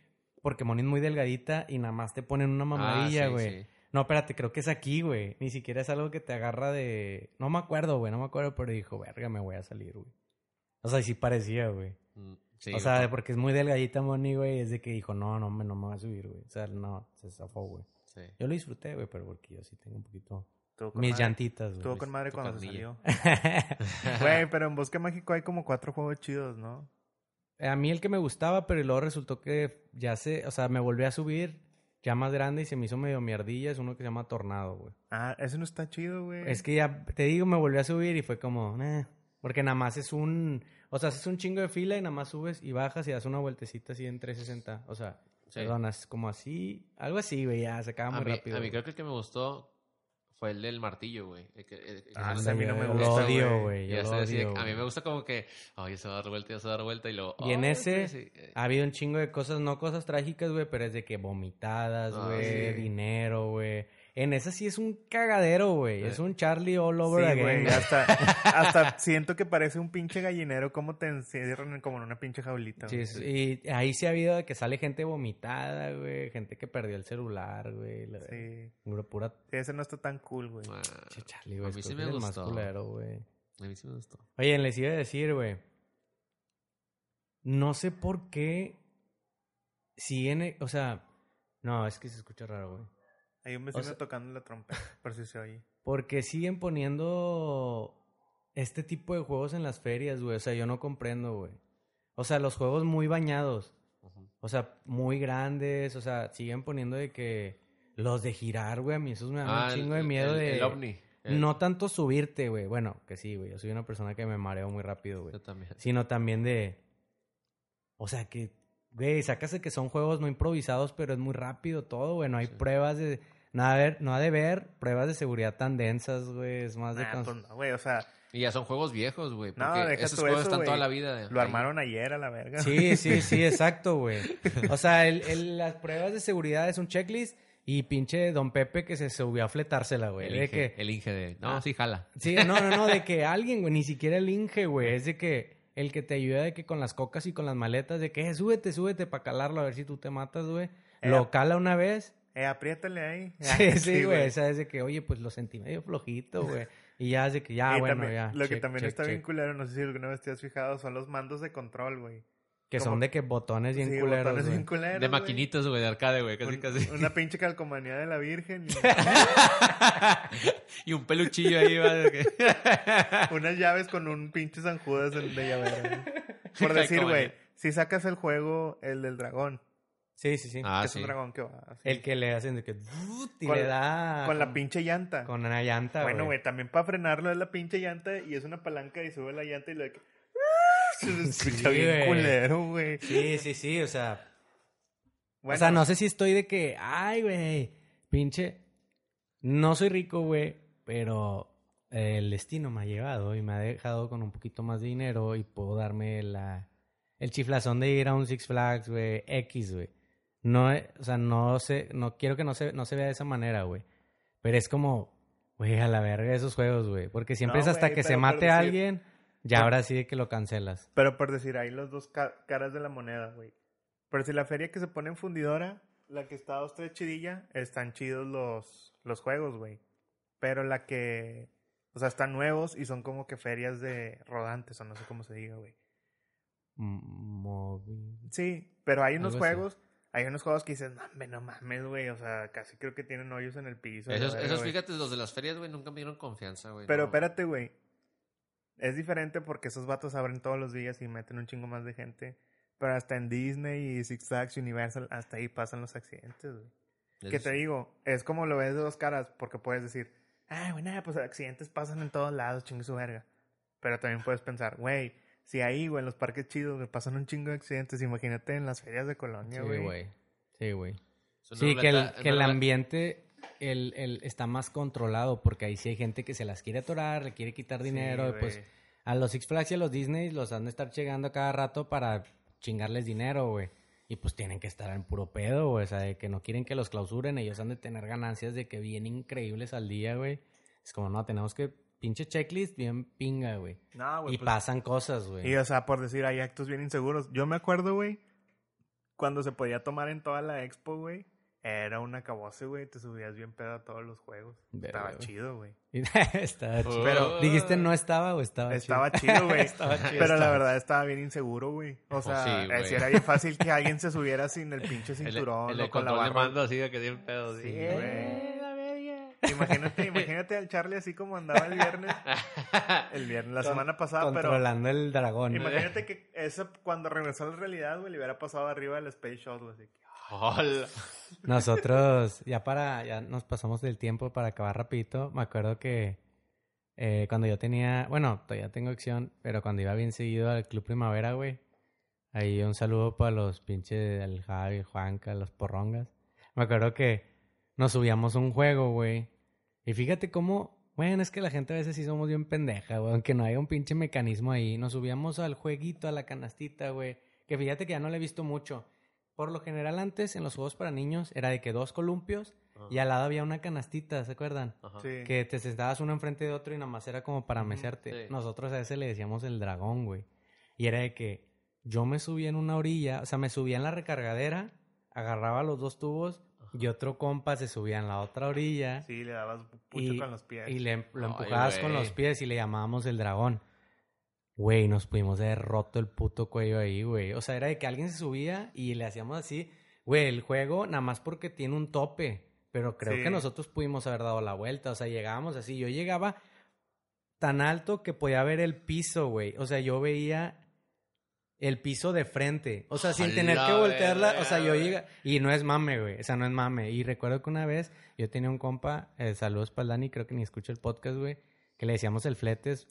porque Moni es muy delgadita y nada más te ponen una mamadilla, Ah, sí, güey. No, espérate, creo que es aquí, güey. Ni siquiera es algo que te agarra de... No me acuerdo, güey, no me acuerdo, pero dijo, verga, me voy a salir, güey. O sea, sí parecía, güey. Mm, sí, o sea, güey. porque es muy delgadita Moni, güey, es de que dijo, no, no, me, no me va a subir, güey. O sea, no, se zafó, güey. Sí. Yo lo disfruté, güey, pero porque yo sí tengo un poquito... Mis madre. llantitas, güey. Estuvo con madre cuando se salió. *laughs* Güey, pero en Bosque Mágico hay como cuatro juegos chidos, ¿no? A mí el que me gustaba, pero luego resultó que ya se... O sea, me volví a subir ya más grande y se me hizo medio mierdilla. Es uno que se llama Tornado, güey. Ah, ese no está chido, güey. Es que ya, te digo, me volví a subir y fue como, eh, porque nada más es un, o sea, es un chingo de fila y nada más subes y bajas y das una vueltecita así en 360. O sea, Sí. perdona, es como así, algo así, güey, ya se acaba A muy mí, rápido. a mí creo que el que me gustó fue el del martillo, güey. El que- el- el- Ah, a mí no me gusta, Lo odio, güey. a mí me gusta como que, ay, ya se va a dar vuelta, ya se va a dar vuelta y luego... Y en ese- sí, sí. Ha habido un chingo de cosas, no cosas trágicas, güey, pero es de que vomitadas, Ah, güey, sí. dinero, güey. En esa sí es un cagadero, güey. Sí. Es un Charlie all over Sí, again. güey, hasta, *laughs* hasta siento que parece un pinche gallinero como te encierran en- como en una pinche jaulita. Sí, güey. y ahí sí ha habido de que sale gente vomitada, güey. Gente que perdió el celular, güey. la- Sí. Pura, pura Sí, ese no está tan cool, güey. Ah, che, Charlie, a güey. mí sí me más gustó. culero, güey. a mí sí me gustó. Oye, les iba a decir, güey. No sé por qué siguen, o sea, no, es que se escucha raro, güey. Hay un vecino sea- tocando la trompeta, por si se oye. Porque siguen poniendo este tipo de juegos en las ferias, güey. O sea, yo no comprendo, güey. O sea, los juegos muy bañados. O sea, muy grandes. O sea, siguen poniendo de que los de girar, güey. A mí esos me dan Ah, un chingo el- de miedo el- de... El ovni. El- No tanto subirte, güey. Bueno, que sí, güey. Yo soy una persona que me mareo muy rápido, güey. Yo también. Sino también de... O sea, que... Güey, sacas de que son juegos no improvisados, pero es muy rápido todo, güey. No hay Sí. pruebas de... No ha, de haber- no ha de ver pruebas de seguridad tan densas, güey. Es más de... Nah, cons- pues no, güey, o sea, Y ya son juegos viejos, güey. No, Porque deja esos tú juegos eso, están toda la vida. lo ahí. armaron ayer a la verga. Sí, sí, sí, *laughs* exacto, güey. O sea, el, el- *laughs* las pruebas de seguridad es un checklist y pinche Don Pepe que se subió a fletársela, güey. El De Inge, que... el Inge de... No, Ah. sí, jala. Sí, no, no, no, de que *laughs* alguien, güey, ni siquiera el Inge, güey, es de que el que te ayuda de que con las cocas y con las maletas, de que eh, súbete, súbete para calarlo a ver si tú te matas, güey. Eh, Lo cala una vez. Eh, apriétale ahí. *laughs* Sí, sí, güey. O sea, es de que, oye, pues lo sentí medio flojito, güey. *laughs* Y ya es de que, ya, Y bueno, también- ya. Lo que también check, está bien check. culero, no sé si alguna vez te has fijado, son los mandos de control, güey. Que como- son de que botones bien Sí, culeros, botones güey. bien culeros, De güey. maquinitas, güey, de arcade, güey. Casi, Un- casi. Una *laughs* pinche calcomanía de la Virgen. y un peluchillo ahí, va. que- unas llaves con un pinche San Judas de llavero. güey. Por decir, güey, si sacas el juego, el del dragón, Sí, sí, sí. Ah, que es sí. un dragón que va así, El que le hacen de que... Y Con- le da... con la pinche llanta. Con una llanta, bueno, güey, también para frenarlo es la pinche llanta y es una palanca y sube la llanta y de que... Se escucha Sí, bien culero, güey. Sí, sí, sí, o sea... Bueno, o sea, no sé si estoy de que... Ay, güey, pinche... No soy rico, güey, pero el destino me ha llevado y me ha dejado con un poquito más de dinero y puedo darme la... El chiflazón de ir a un Six Flags, güey, X, güey. No, o sea, no sé, no quiero que no se, no se vea de esa manera, güey. Pero es como, güey, a la verga esos juegos, güey. Porque siempre No, es hasta que se mate a alguien, ya ahora sí de que lo cancelas. Pero por decir, hay los dos ca- caras de la moneda, güey. Pero si la feria que se pone en fundidora, la que está dos, tres chidilla, están chidos los, los juegos, güey. Pero la que, o sea, están nuevos y son como que ferias de rodantes, o no sé cómo se diga, güey. Móvil. Sí, pero hay unos así. Hay unos juegos que dices, mames, no mames, güey. O sea, casi creo que tienen hoyos en el piso. Esos, fíjate, los de las ferias, güey, nunca me dieron confianza, güey. Pero no. espérate, güey. Es diferente porque esos vatos abren todos los días y meten un chingo más de gente. Pero hasta en Disney y Six Flags Universal, hasta ahí pasan los accidentes, güey. Que te sí. digo, es como lo ves de dos caras, porque puedes decir, ah, nada, pues accidentes pasan en todos lados, chingue su verga. Pero también puedes pensar, güey, si ahí, güey, en los parques chidos, me pasan un chingo de accidentes, imagínate en las ferias de colonia, Sí, güey. güey. Sí, güey. Es una Sí, que el, que el ambiente el, el, está más controlado porque ahí sí hay gente que se las quiere atorar, le quiere quitar dinero. y Sí, pues güey. a los Six Flags y a los Disney los han de estar llegando a cada rato para chingarles dinero, güey. Y pues tienen que estar en puro pedo, güey. O sea, de que no quieren que los clausuren. Ellos han de tener ganancias de que bien increíbles al día, güey. Es como, no, tenemos que... Pinche checklist bien pinga, güey. No, güey. Y pues, pasan cosas, güey. Y, o sea, por decir, hay actos bien inseguros. Yo me acuerdo, güey, cuando se podía tomar en toda la expo, güey, era un acabose, güey. Te subías bien pedo a todos los juegos. Verga, Estaba güey. chido, güey. *laughs* estaba chido. Pero- ¿Dijiste no estaba o estaba chido? Estaba chido, güey. *laughs* Estaba chido, Pero la verdad estaba bien inseguro, güey. O sea, sí, güey. sí era bien fácil que alguien se subiera sin el pinche *laughs* El, cinturón el, o el con la barra. mando así de que tiene pedo. Sí, Sí, güey. Imagínate, *laughs* imagínate al Charlie así como andaba el viernes. *laughs* El viernes, la Con- semana pasada, pero Controlando el dragón. imagínate que eso cuando regresó a la realidad, güey, le hubiera pasado arriba del Space Shot, güey. así que, Hola. *laughs* Nosotros, ya para, ya nos pasamos del tiempo para acabar rapidito. Me acuerdo que eh, cuando yo tenía, bueno, todavía tengo acción, pero cuando iba bien seguido al Club Primavera, güey. Ahí un saludo para los pinches, el Javi, Juanca, los porrongas. Me acuerdo que nos subíamos a un juego, güey. Y fíjate cómo, bueno, es que la gente a veces sí somos bien pendeja, güey. Aunque no haya un pinche mecanismo ahí. Nos subíamos al jueguito, a la canastita, güey. Que fíjate que ya no le he visto mucho. Por lo general antes, en los juegos para niños, era de que dos columpios y al lado había una canastita, ¿se acuerdan? Ajá. Sí. Que te sentabas uno enfrente de otro y nada más era como para mecerte. sí. Nosotros a ese le decíamos el dragón, güey. Y era de que yo me subía en una orilla, o sea, me subía en la recargadera, agarraba los dos tubos y otro compa se subía en la otra orilla Sí, le dabas pucho y, con los pies. y le, lo Ay, empujabas con los pies y le llamábamos el dragón. Güey, nos pudimos haber roto el puto cuello ahí, güey. O sea, era de que alguien se subía y le hacíamos así. Güey, el juego nada más porque tiene un tope. Pero creo Sí. que nosotros pudimos haber dado la vuelta. O sea, llegábamos así. Yo llegaba tan alto que podía ver el piso, güey. O sea, yo veía el piso de frente. O sea, sin tener que voltearla. O sea, yo llega Y no es mame, güey. O sea, no es mame. Y recuerdo que una vez yo tenía un compa, eh, saludos para Dani, creo que ni escucha el podcast, güey, que le decíamos el fletes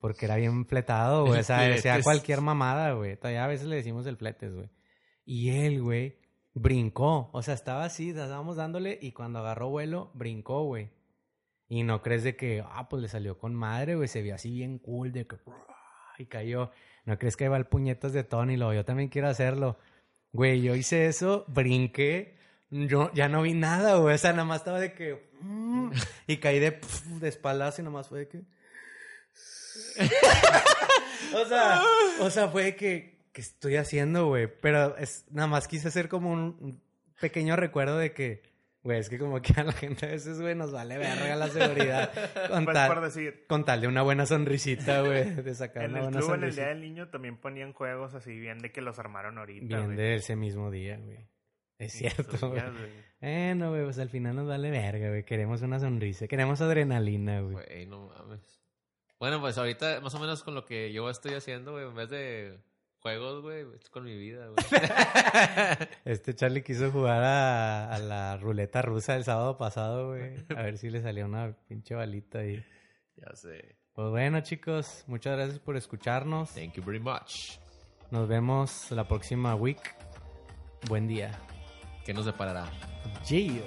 porque era bien fletado, güey. O sea, decía cualquier mamada, güey. Todavía a veces le decimos el fletes, güey. Y él, güey, brincó. O sea, estaba así, estábamos dándole y cuando agarró vuelo, brincó, güey. Y no crees de que, ah, pues le salió con madre, güey. Se vio así bien cool, de que, y cayó. No crees que va el puñetas de Tony, lo yo también quiero hacerlo. Güey, yo hice eso, brinqué, yo ya no vi nada, güey. O sea, nada más estaba de que. mm, y caí de, de espaldas y nada más fue de que. *laughs* o sea, o sea, fue de que. ¿Qué estoy haciendo, güey? Pero es, nada más quise hacer como un, un pequeño recuerdo de que. Güey, es que como que a la gente a veces, güey, nos vale verga la seguridad. *laughs* Con, Pues tal, por decir, con tal de una buena sonrisita, güey. De sacar en una el buena club, en el sonrisita. Día del Niño, también ponían juegos así bien de que los armaron ahorita, Bien güey. de ese mismo día, güey. Es cierto, güey. güey. Bueno, güey, pues al final nos vale verga, güey. Queremos una sonrisa. Queremos adrenalina, güey. Güey, no mames. Bueno, pues ahorita más o menos con lo que yo estoy haciendo, güey, en vez de juegos, güey, es con mi vida, güey. *laughs* Este Charlie quiso jugar a, a la ruleta rusa el sábado pasado, güey. A ver si le salía una pinche balita ahí. ya sé. Pues bueno, chicos, muchas gracias por escucharnos. Thank you very much. Nos vemos la próxima week. Buen día. ¿Qué nos deparará? Yeah.